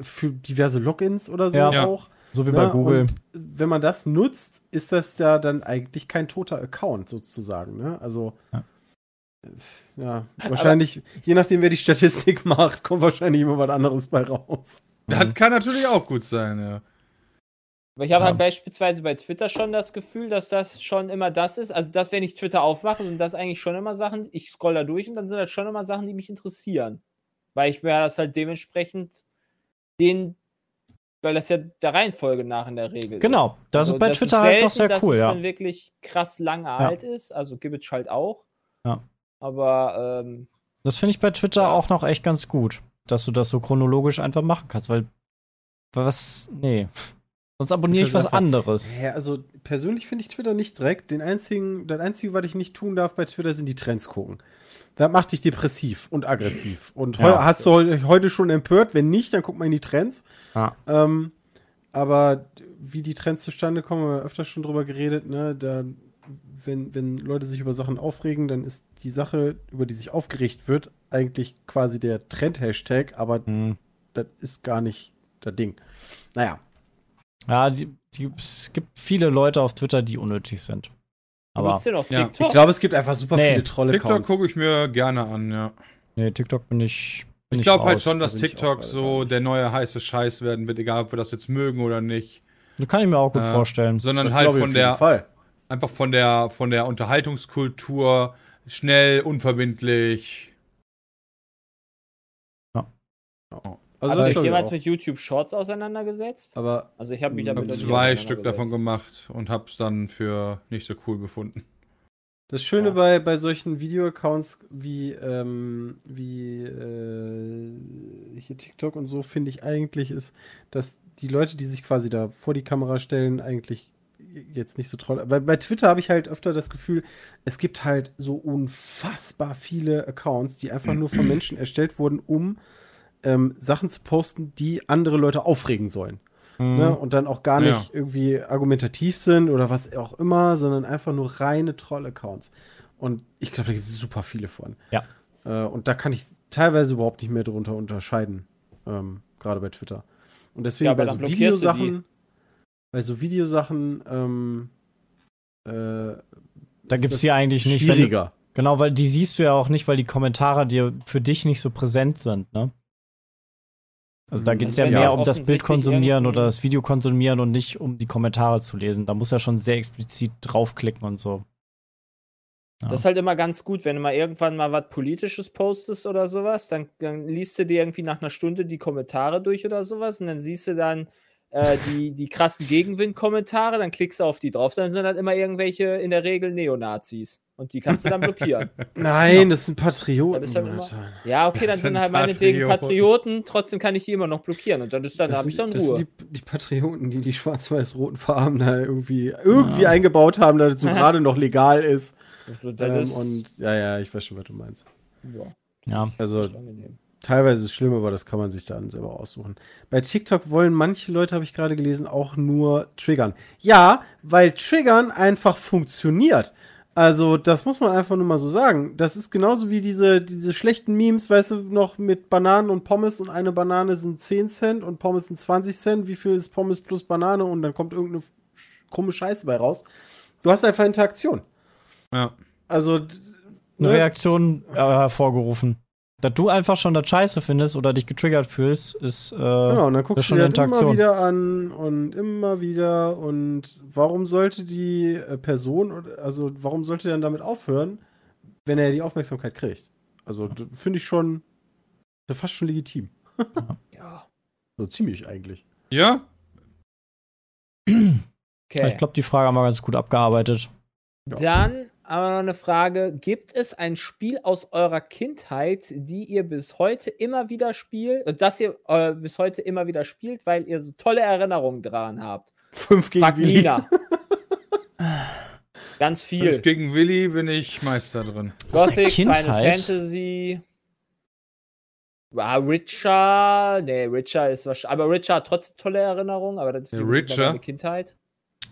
für diverse Logins oder so Ja. Ja. auch. So wie ne? bei Google. Und wenn man das nutzt, ist das ja dann eigentlich kein toter Account sozusagen, ne? Also Ja. äh, ja, wahrscheinlich, je nachdem, wer die Statistik macht, kommt wahrscheinlich immer was anderes bei raus. Das Mhm. kann natürlich auch gut sein, ja. Aber ich habe Ja. halt beispielsweise bei Twitter schon das Gefühl, dass das schon immer das ist. Also, dass, wenn ich Twitter aufmache, sind das eigentlich schon immer Sachen, ich scroll da durch und dann sind das schon immer Sachen, die mich interessieren. Weil ich mir das halt dementsprechend den, weil das ja der Reihenfolge nach in der Regel Genau, ist. das ist bei Twitter halt noch sehr dass cool, es ja. dann wirklich krass lange alt ist. Also gibt es halt auch. Ja. Aber ähm, Das finde ich bei Twitter Ja. auch noch echt ganz gut, dass du das so chronologisch einfach machen kannst, weil was, nee. Sonst abonniere ich was einfach- anderes. Ja, also persönlich finde ich Twitter nicht direkt. Den einzigen, das Einzige, was ich nicht tun darf bei Twitter, sind die Trends gucken. Das macht dich depressiv und aggressiv. Und Ja. hast du heu heute schon empört? Wenn nicht, dann guck mal in die Trends. Ja. Ähm, aber wie die Trends zustande kommen, haben wir öfter schon drüber geredet, ne? Da, wenn, wenn Leute sich über Sachen aufregen, dann ist die Sache, über die sich aufgeregt wird, eigentlich quasi der Trend-Hashtag, aber Hm. das ist gar nicht das Ding. Naja. Ja, die, die, es gibt viele Leute auf Twitter, die unnötig sind. Aber Ja. TikTok? Ich glaube, es gibt einfach super Nee. viele trolle TikTok gucke ich mir gerne an, ja. nee, TikTok bin ich. Bin Ich glaube halt schon, dass da TikTok gerade so der neue heiße Scheiß werden wird, egal ob wir das jetzt mögen oder nicht. Das kann ich mir auch gut Äh, vorstellen. Sondern Das halt von auf jeden der, Fall. Einfach von der, von der Unterhaltungskultur, schnell, unverbindlich. Also Hast das du dich glaube ich jemals auch. mit YouTube Shorts auseinandergesetzt? Aber Also ich habe mich Ich damit habe zwei Stück davon gemacht und habe es dann für nicht so cool befunden. Das Schöne Ja. bei, bei solchen Video-Accounts wie, ähm, wie äh, hier TikTok und so, finde ich eigentlich, ist, dass die Leute, die sich quasi da vor die Kamera stellen, eigentlich jetzt nicht so toll. Weil bei Twitter habe ich halt öfter das Gefühl, es gibt halt so unfassbar viele Accounts, die einfach nur von Menschen erstellt wurden, um ähm, Sachen zu posten, die andere Leute aufregen sollen. Mhm. Ne? Und dann auch gar nicht Ja. irgendwie argumentativ sind oder was auch immer, sondern einfach nur reine Troll-Accounts. Und ich glaube, da gibt es super viele von. Ja. Äh, und da kann ich teilweise überhaupt nicht mehr drunter unterscheiden. Ähm, Gerade bei Twitter. Und deswegen Ja, bei so. Videosachen, bei so Videosachen, ähm, äh, Da gibt es die eigentlich nicht. wenn- Schwieriger. Genau, weil die siehst du ja auch nicht, weil die Kommentare dir für dich nicht so präsent sind, ne? Also da Mhm. geht es ja wenn mehr ja um das Bild konsumieren oder das Video konsumieren und nicht um die Kommentare zu lesen. Da muss ja schon sehr explizit draufklicken und so. Ja. Das ist halt immer ganz gut, wenn du mal irgendwann mal was Politisches postest oder sowas, dann, dann liest du dir irgendwie nach einer Stunde die Kommentare durch oder sowas und dann siehst du dann äh, die, die krassen Gegenwind-Kommentare, dann klickst du auf die drauf, dann sind halt immer irgendwelche in der Regel Neonazis und die kannst du dann blockieren. Nein, das sind Patrioten. Das ist halt immer-. Ja, okay, dann Das sind sind halt meinetwegen Patrioten. Patrioten, trotzdem kann ich die immer noch blockieren und dann, ist dann Das habe ich dann das Ruhe. sind die, die Patrioten, die die schwarz-weiß-roten Farben da irgendwie, irgendwie eingebaut haben, damit es so gerade noch legal ist. Also, das Ähm, ist und ja, ja, ich weiß schon, was du meinst. ja, ja. Also ist angenehm. Teilweise ist es schlimm, aber das kann man sich dann selber aussuchen. Bei TikTok wollen manche Leute, habe ich gerade gelesen, auch nur triggern. Ja, weil Triggern einfach funktioniert. Also, das muss man einfach nur mal so sagen. Das ist genauso wie diese, diese schlechten Memes, weißt du, noch mit Bananen und Pommes und eine Banane sind 10 Cent und Pommes sind 20 Cent. Wie viel ist Pommes plus Banane? Und dann kommt irgendeine krumme Scheiße bei raus. Du hast einfach Interaktion. Ja. Also, Eine ne? Reaktion äh, hervorgerufen. Dass du einfach schon das Scheiße findest oder dich getriggert fühlst, ist. Äh, Genau, und dann guckst du schon dir das immer wieder an und immer wieder. Und warum sollte die äh, Person, oder- also warum sollte er dann damit aufhören, wenn er die Aufmerksamkeit kriegt? Also finde ich schon fast schon legitim. Ja. So ziemlich eigentlich. Ja? Okay. Ich glaube, die Frage haben wir ganz gut abgearbeitet. Ja. Dann aber noch eine Frage: Gibt es ein Spiel aus eurer Kindheit, die ihr bis heute immer wieder spielt, äh, das ihr äh, bis heute immer wieder spielt, weil ihr so tolle Erinnerungen dran habt? Fünf gegen Fragt Willi. Ganz Fünf viel. gegen Willi bin ich Meister drin. Gothic, Final Kindheit? Fantasy. Ah, Richer. Nee, Richer ist wahrscheinlich. Aber Richer hat trotzdem tolle Erinnerungen, aber das ist Richer? meine Kindheit.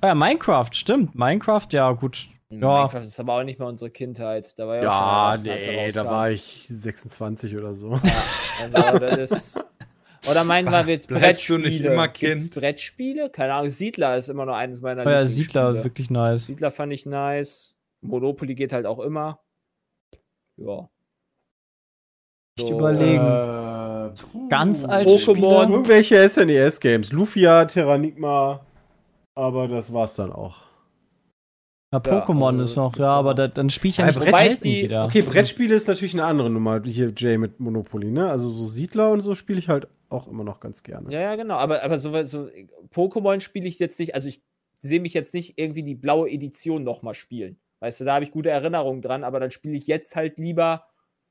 Ah ja, Minecraft, stimmt. Minecraft, ja, gut. Ja. Minecraft ist aber auch nicht mehr unsere Kindheit. Da war ja, Ja, schon nee, da rauskam. war ich 26 oder so. Ja, also das ist. Oder meinen wir jetzt Bleibst du Brettspiele? nicht immer Gibt's Kind? Brettspiele? Keine Ahnung. Siedler ist immer noch eines meiner Oh ja, Lieblingsspiele. Siedler, wirklich nice. Siedler fand ich nice. Monopoly geht halt auch immer. Ja. So, überlegen. Äh, Ganz alte Pokémon. Spiele. Irgendwelche SNES-Games. Lufia, Terranigma. Aber das war's dann auch. Ja, Ja, Pokémon also ist noch, ja, aber da, dann spiele ich ja Ja, nicht die- wieder. Okay, Brettspiele ist natürlich eine andere Nummer. Hier Jay mit Monopoly, ne? Also so Siedler und so spiele ich halt auch immer noch ganz gerne. Ja, ja, genau. Aber, aber so, so Pokémon spiele ich jetzt nicht. Also ich sehe mich jetzt nicht irgendwie die blaue Edition nochmal spielen. Weißt du, da habe ich gute Erinnerungen dran, aber dann spiele ich jetzt halt lieber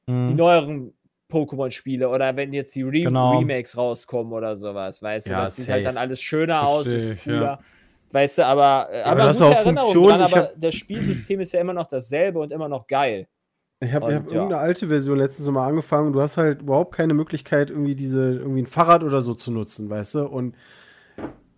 die Hm. neueren Pokémon-Spiele oder wenn jetzt die Re Genau. Remakes rauskommen oder sowas, weißt du, Ja, das sieht halt dann alles schöner aus, Versteh ist ich, ja. Weißt du, aber, äh, aber aber, das ist auch Funktion, dran, aber hab- das Spielsystem ist ja immer noch dasselbe und immer noch geil. Ich habe hab ja. irgendeine alte Version letztens mal angefangen. Du hast halt überhaupt keine Möglichkeit, irgendwie diese, irgendwie ein Fahrrad oder so zu nutzen, weißt du? Und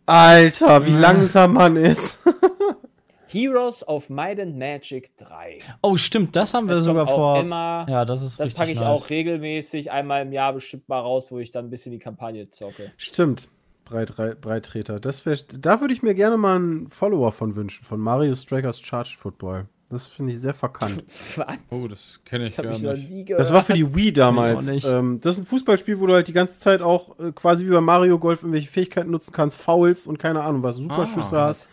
Alter, wie langsam man ist. Heroes of Might and Magic 3. Oh, stimmt, das haben wir Das sogar vor. immer. Ja, das ist Das richtig packe ich nice. auch regelmäßig einmal im Jahr bestimmt mal raus, wo ich dann ein bisschen die Kampagne zocke. Stimmt. Breit, Breit, Breittreter. Das wär, da würde ich mir gerne mal einen Follower von wünschen, von Mario Strikers Charged Football. Das finde ich sehr verkannt. Was? Oh, das kenne ich Das gar ich noch nicht. nie gehört. Das war für die Wii damals. Ähm, das ist ein Fußballspiel, wo du halt die ganze Zeit auch äh, quasi wie bei Mario Golf irgendwelche Fähigkeiten nutzen kannst, Fouls und keine Ahnung was, Superschüsse Ah. hast.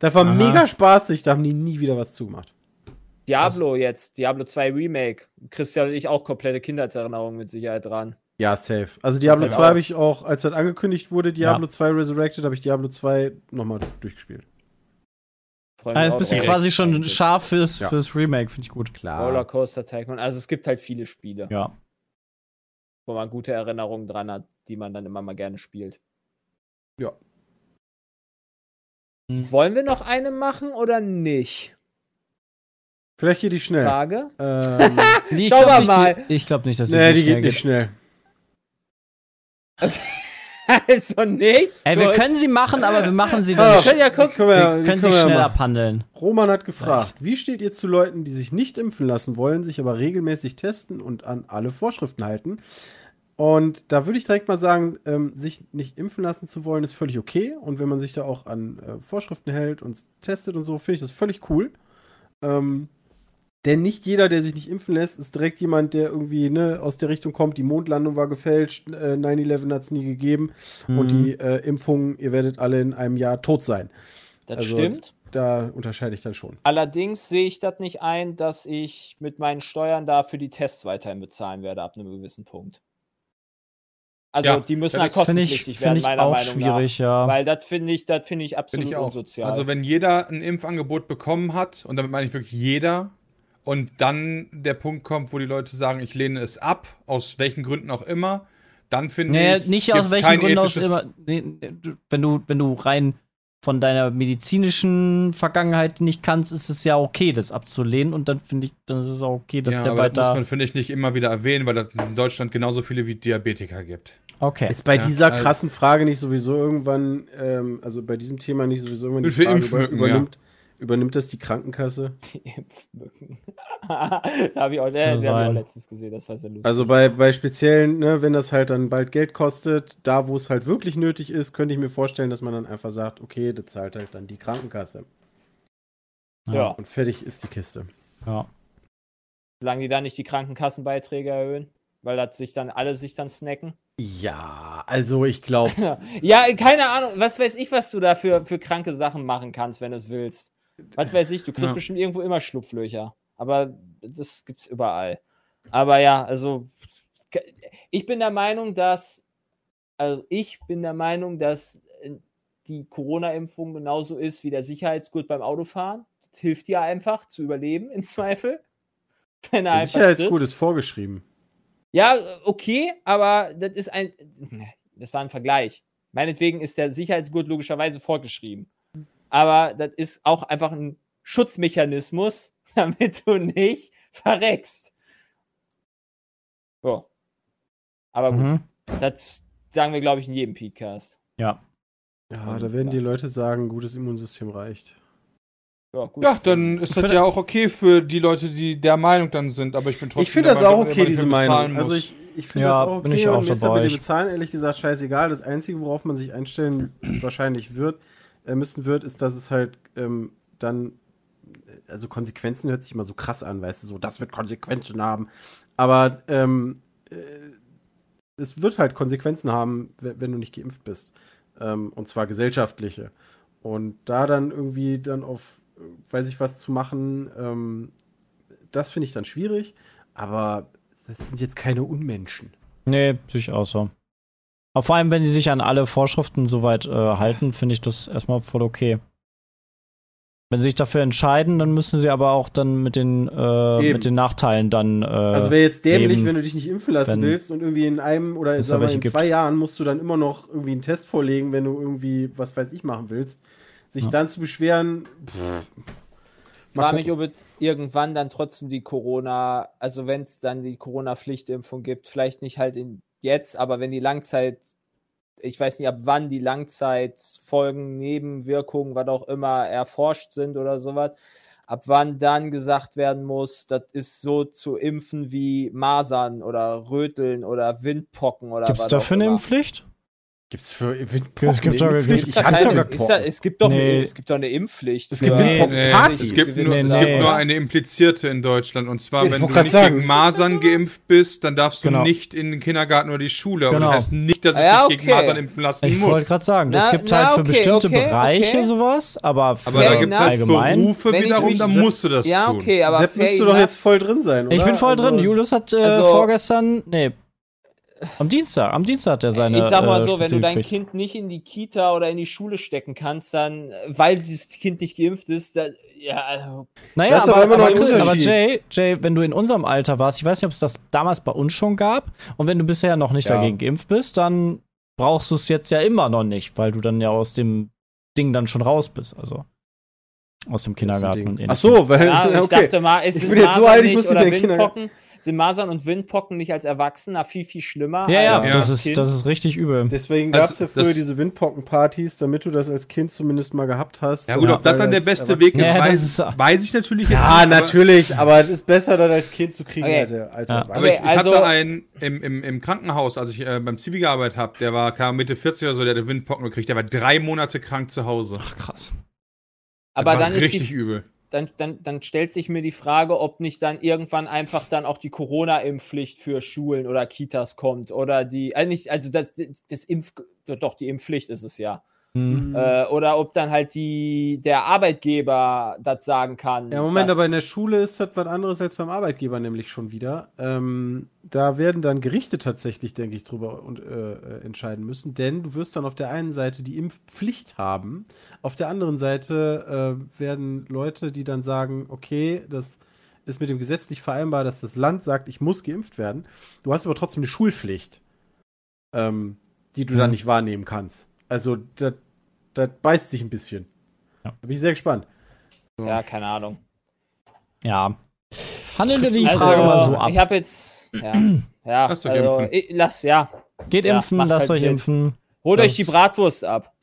Das war Aha. mega spaßig, da haben die nie wieder was zugemacht. Diablo jetzt, Diablo 2 Remake. Christian und ich auch komplette Kindheitserinnerungen mit Sicherheit dran. Ja, safe. Also Diablo Komplett 2 auch. habe ich auch, als das angekündigt wurde, Diablo 2 Resurrected, habe ich Diablo 2 nochmal durchgespielt. Freu mich Also bist du quasi schon scharf fürs, Ja. fürs Remake, finde ich gut. Klar. Rollercoaster Tycoon. Also es gibt halt viele Spiele, Ja. wo man gute Erinnerungen dran hat, die man dann immer mal gerne spielt. Ja. Hm. Wollen wir noch eine machen oder nicht? Vielleicht geht die schnell. Frage. Ähm, Nee, ich wir nicht, mal. Die, ich glaube nicht, dass die, nee, so die schnell geht nicht schnell. also nicht? Ey, wir können sie machen, aber wir machen sie dann. wir können ja gucken. Wir können sie wir schnell machen. abhandeln. Roman hat gefragt, wie steht ihr zu Leuten, die sich nicht impfen lassen wollen, sich aber regelmäßig testen und an alle Vorschriften halten? Und da würde ich direkt mal sagen, ähm, sich nicht impfen lassen zu wollen, ist völlig okay. Und wenn man sich da auch an äh, Vorschriften hält und testet und so, finde ich das völlig cool. Ähm, denn nicht jeder, der sich nicht impfen lässt, ist direkt jemand, der irgendwie ne, aus der Richtung kommt, die Mondlandung war gefälscht, äh, 9-11 hat es nie gegeben und Mhm. die äh, Impfung, ihr werdet alle in einem Jahr tot sein. Das also- stimmt. Da unterscheide ich dann schon. Allerdings sehe ich das nicht ein, dass ich mit meinen Steuern dafür die Tests weiterhin bezahlen werde ab einem gewissen Punkt. Also Ja, die müssen das halt ist- Finde ich, kostenpflichtig find werden, ich meiner auch Meinung schwierig, nach. ja. Weil das finde ich, das finde ich absolut ich auch. unsozial. Also wenn jeder ein Impfangebot bekommen hat, und damit meine ich wirklich jeder, und dann der Punkt kommt, wo die Leute sagen, ich lehne es ab, aus welchen Gründen auch immer, dann finde Nee, ich. nicht aus welchen kein Gründen ethisches- immer. Wenn, du, wenn du rein von deiner medizinischen Vergangenheit nicht kannst, ist es ja okay, das abzulehnen. Und dann finde ich, dann ist es auch okay, dass Ja, der aber das muss weiter. man, finde ich, nicht immer wieder erwähnen, weil es in Deutschland genauso viele wie Diabetiker gibt. Okay. Ist bei Ja, dieser also- krassen Frage nicht sowieso irgendwann, ähm, also bei diesem Thema nicht sowieso irgendwann die Für Frage, Impfmücken, übernimmt, übernimmt das die Krankenkasse? die Impfmücken. da habe ich, auch- äh, hab ich auch letztens gesehen, das war sehr lustig. Also bei, bei speziellen, ne, wenn das halt dann bald Geld kostet, da wo es halt wirklich nötig ist, könnte ich mir vorstellen, dass man dann einfach sagt, okay, das zahlt halt dann die Krankenkasse. ja, Und fertig ist die Kiste. ja. solange die da nicht die Krankenkassenbeiträge erhöhen, weil das sich dann alle sich dann snacken. Ja, also ich glaube, Ja, keine Ahnung, was weiß ich, was du da für, für kranke Sachen machen kannst, wenn du es willst. Was weiß ich, du kriegst Ja. bestimmt irgendwo immer Schlupflöcher. Aber das gibt's überall. Aber ja, also ich bin der Meinung, dass also ich bin der Meinung, dass äh, die Corona-Impfung genauso ist wie der Sicherheitsgurt beim Autofahren. Das hilft dir einfach zu überleben im Zweifel. Wenn er der frisst. ist vorgeschrieben. Ja, okay, aber das ist ein. Das war ein Vergleich. Meinetwegen ist der Sicherheitsgurt logischerweise vorgeschrieben. Aber das ist auch einfach ein Schutzmechanismus, damit du nicht verreckst. So. Aber gut, Mhm. das sagen wir, glaube ich, in jedem Podcast. Ja. Ja, da werden die Leute sagen, gutes Immunsystem reicht. Ja, gut. Ja, dann ist das ja auch okay für die Leute, die der Meinung dann sind, aber ich bin trotzdem Ich finde das auch Meinung, dass okay, diese Meinung. Also ich, ich finde Ja, das auch okay. bin ich auch und mir ist dabei. dem Bezahlen ehrlich gesagt scheißegal. Das Einzige, worauf man sich einstellen wahrscheinlich wird, müssen wird, ist, dass es halt ähm, dann, also Konsequenzen hört sich immer so krass an, weißt du, so, das wird Konsequenzen haben. Aber ähm, äh, es wird halt Konsequenzen haben, we- wenn du nicht geimpft bist. Ähm, und zwar gesellschaftliche. Und da dann irgendwie dann auf, äh, weiß ich was zu machen, ähm, das finde ich dann schwierig. Aber das sind jetzt keine Unmenschen. Nee, sehe ich auch so. Aber vor allem, wenn die sich an alle Vorschriften soweit äh, halten, finde ich das erstmal voll okay. Wenn sie sich dafür entscheiden, dann müssen sie aber auch dann mit den, äh, mit den Nachteilen dann. Äh, Also wäre jetzt dämlich, eben, wenn du dich nicht impfen lassen willst und irgendwie in einem oder sagen wir, in gibt. zwei Jahren musst du dann immer noch irgendwie einen Test vorlegen, wenn du irgendwie, was weiß ich, machen willst. Sich Ja. dann zu beschweren, pff, Ich mal frage mich, ob es irgendwann dann trotzdem die Corona, also wenn es dann die Corona-Pflichtimpfung gibt, vielleicht nicht halt in jetzt, aber wenn die Langzeit, ich weiß nicht, ab wann die Langzeitfolgen, Nebenwirkungen, was auch immer, erforscht sind oder sowas, ab wann dann gesagt werden muss, das ist so zu impfen wie Masern oder Röteln oder Windpocken oder Gibt es was dafür eine. Impfpflicht? Gibt's für Es gibt doch- Impfpflicht? Ich doch hatte keine- doch ist da, es, gibt doch Nee. eine, es gibt doch eine Impfpflicht. Es gibt Windpockenpartys. Es gibt, nur, Nee, es nee. gibt nur eine implizierte in Deutschland. Und zwar, Ich wenn du nicht sagen. gegen Masern geimpft bist, dann darfst du Genau. nicht in den Kindergarten oder die Schule. Aber Genau. das heißt nicht, dass ich Ja, dich gegen. Masern impfen lassen Ich muss. wollte gerade sagen, Na, es gibt na, halt für okay, bestimmte okay, Bereiche okay. sowas, aber für Aber da es halt allgemein. Berufe ich wiederum, da musst du das Ja, tun. okay, aber Sepp müsste doch jetzt voll drin sein, oder? Ich bin voll Also- drin. Julius hat äh, Also- vorgestern, nee, Am Dienstag, am Dienstag hat er seine. ich sag mal äh, so, wenn du dein Spitze Kind nicht in die Kita oder in die Schule stecken kannst, dann, äh, weil dieses Kind nicht geimpft ist, dann, ja, also, Naja, Das ist aber, aber immer noch aber, aber. Jay, Jay, wenn du in unserem Alter warst, ich weiß nicht, ob es das damals bei uns schon gab, und wenn du bisher noch nicht Ja. dagegen geimpft bist, dann brauchst du es jetzt ja immer noch nicht, weil du dann ja aus dem Ding dann schon raus bist, also aus dem Kindergarten und Ach so, weil, ja, ich okay. dachte mal, es Ich bin jetzt so alt, ich nicht muss oder wieder Windpocken, sind Masern und Windpocken nicht als Erwachsener viel, viel schlimmer? Ja, ja, als das, ist, Kind? das ist richtig übel. Deswegen Also, gab es ja früher diese Windpockenpartys, damit du das als Kind zumindest mal gehabt hast. Ja gut, ob das dann der beste Weg ist, Ja, weiß, ist- weiß ich natürlich jetzt Ja, nicht, aber- natürlich, aber es ist besser, das als Kind zu kriegen Okay. als, als Ja. Erwachsener. Aber ich, ich also- hatte einen im, im, im Krankenhaus, als ich äh, beim Zivi gearbeitet habe, der war kam Mitte 40 oder so, der hatte Windpocken gekriegt, der war drei Monate krank zu Hause. Ach, krass. Das Aber war dann ist richtig die, übel. Dann, dann, dann stellt sich mir die Frage, ob nicht dann irgendwann einfach dann auch die Corona-Impfpflicht für Schulen oder Kitas kommt oder die, äh, nicht, also das, das Impf, doch, die Impfpflicht ist es ja. Hm. Äh, oder ob dann halt die, der Arbeitgeber das sagen kann. Ja, Moment, aber in der Schule ist das was anderes als beim Arbeitgeber nämlich schon wieder. Ähm, da werden dann Gerichte tatsächlich, denke ich, drüber und, äh, äh, entscheiden müssen, denn du wirst dann auf der einen Seite die Impfpflicht haben, auf der anderen Seite äh, werden Leute, die dann sagen, okay, das ist mit dem Gesetz nicht vereinbar, dass das Land sagt, ich muss geimpft werden. Du hast aber trotzdem eine Schulpflicht, ähm, die du dann Mhm. nicht wahrnehmen kannst. Also, das beißt sich ein bisschen. Ja. Da bin ich sehr gespannt. Ja, keine Ahnung. Ja. Handeln wir die Also, Frage mal so ab. Ich habe jetzt, ja, ja, Lass doch also, impfen. ich, lass, ja. Geht ja, impfen, lasst halt euch Sinn. impfen. Holt Das- euch die Bratwurst ab.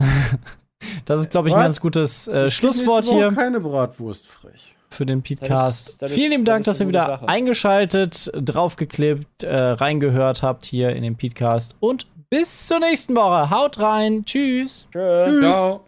Das ist, glaube ich, ein ganz gutes äh, Schlusswort hier keine Bratwurst frech. für den Podcast. Vielen lieben Dank, dass ihr wieder Sache. eingeschaltet, draufgeklebt, äh, reingehört habt hier in den Podcast. Und bis zur nächsten Woche. Haut rein. Tschüss. Tschüss. Ciao.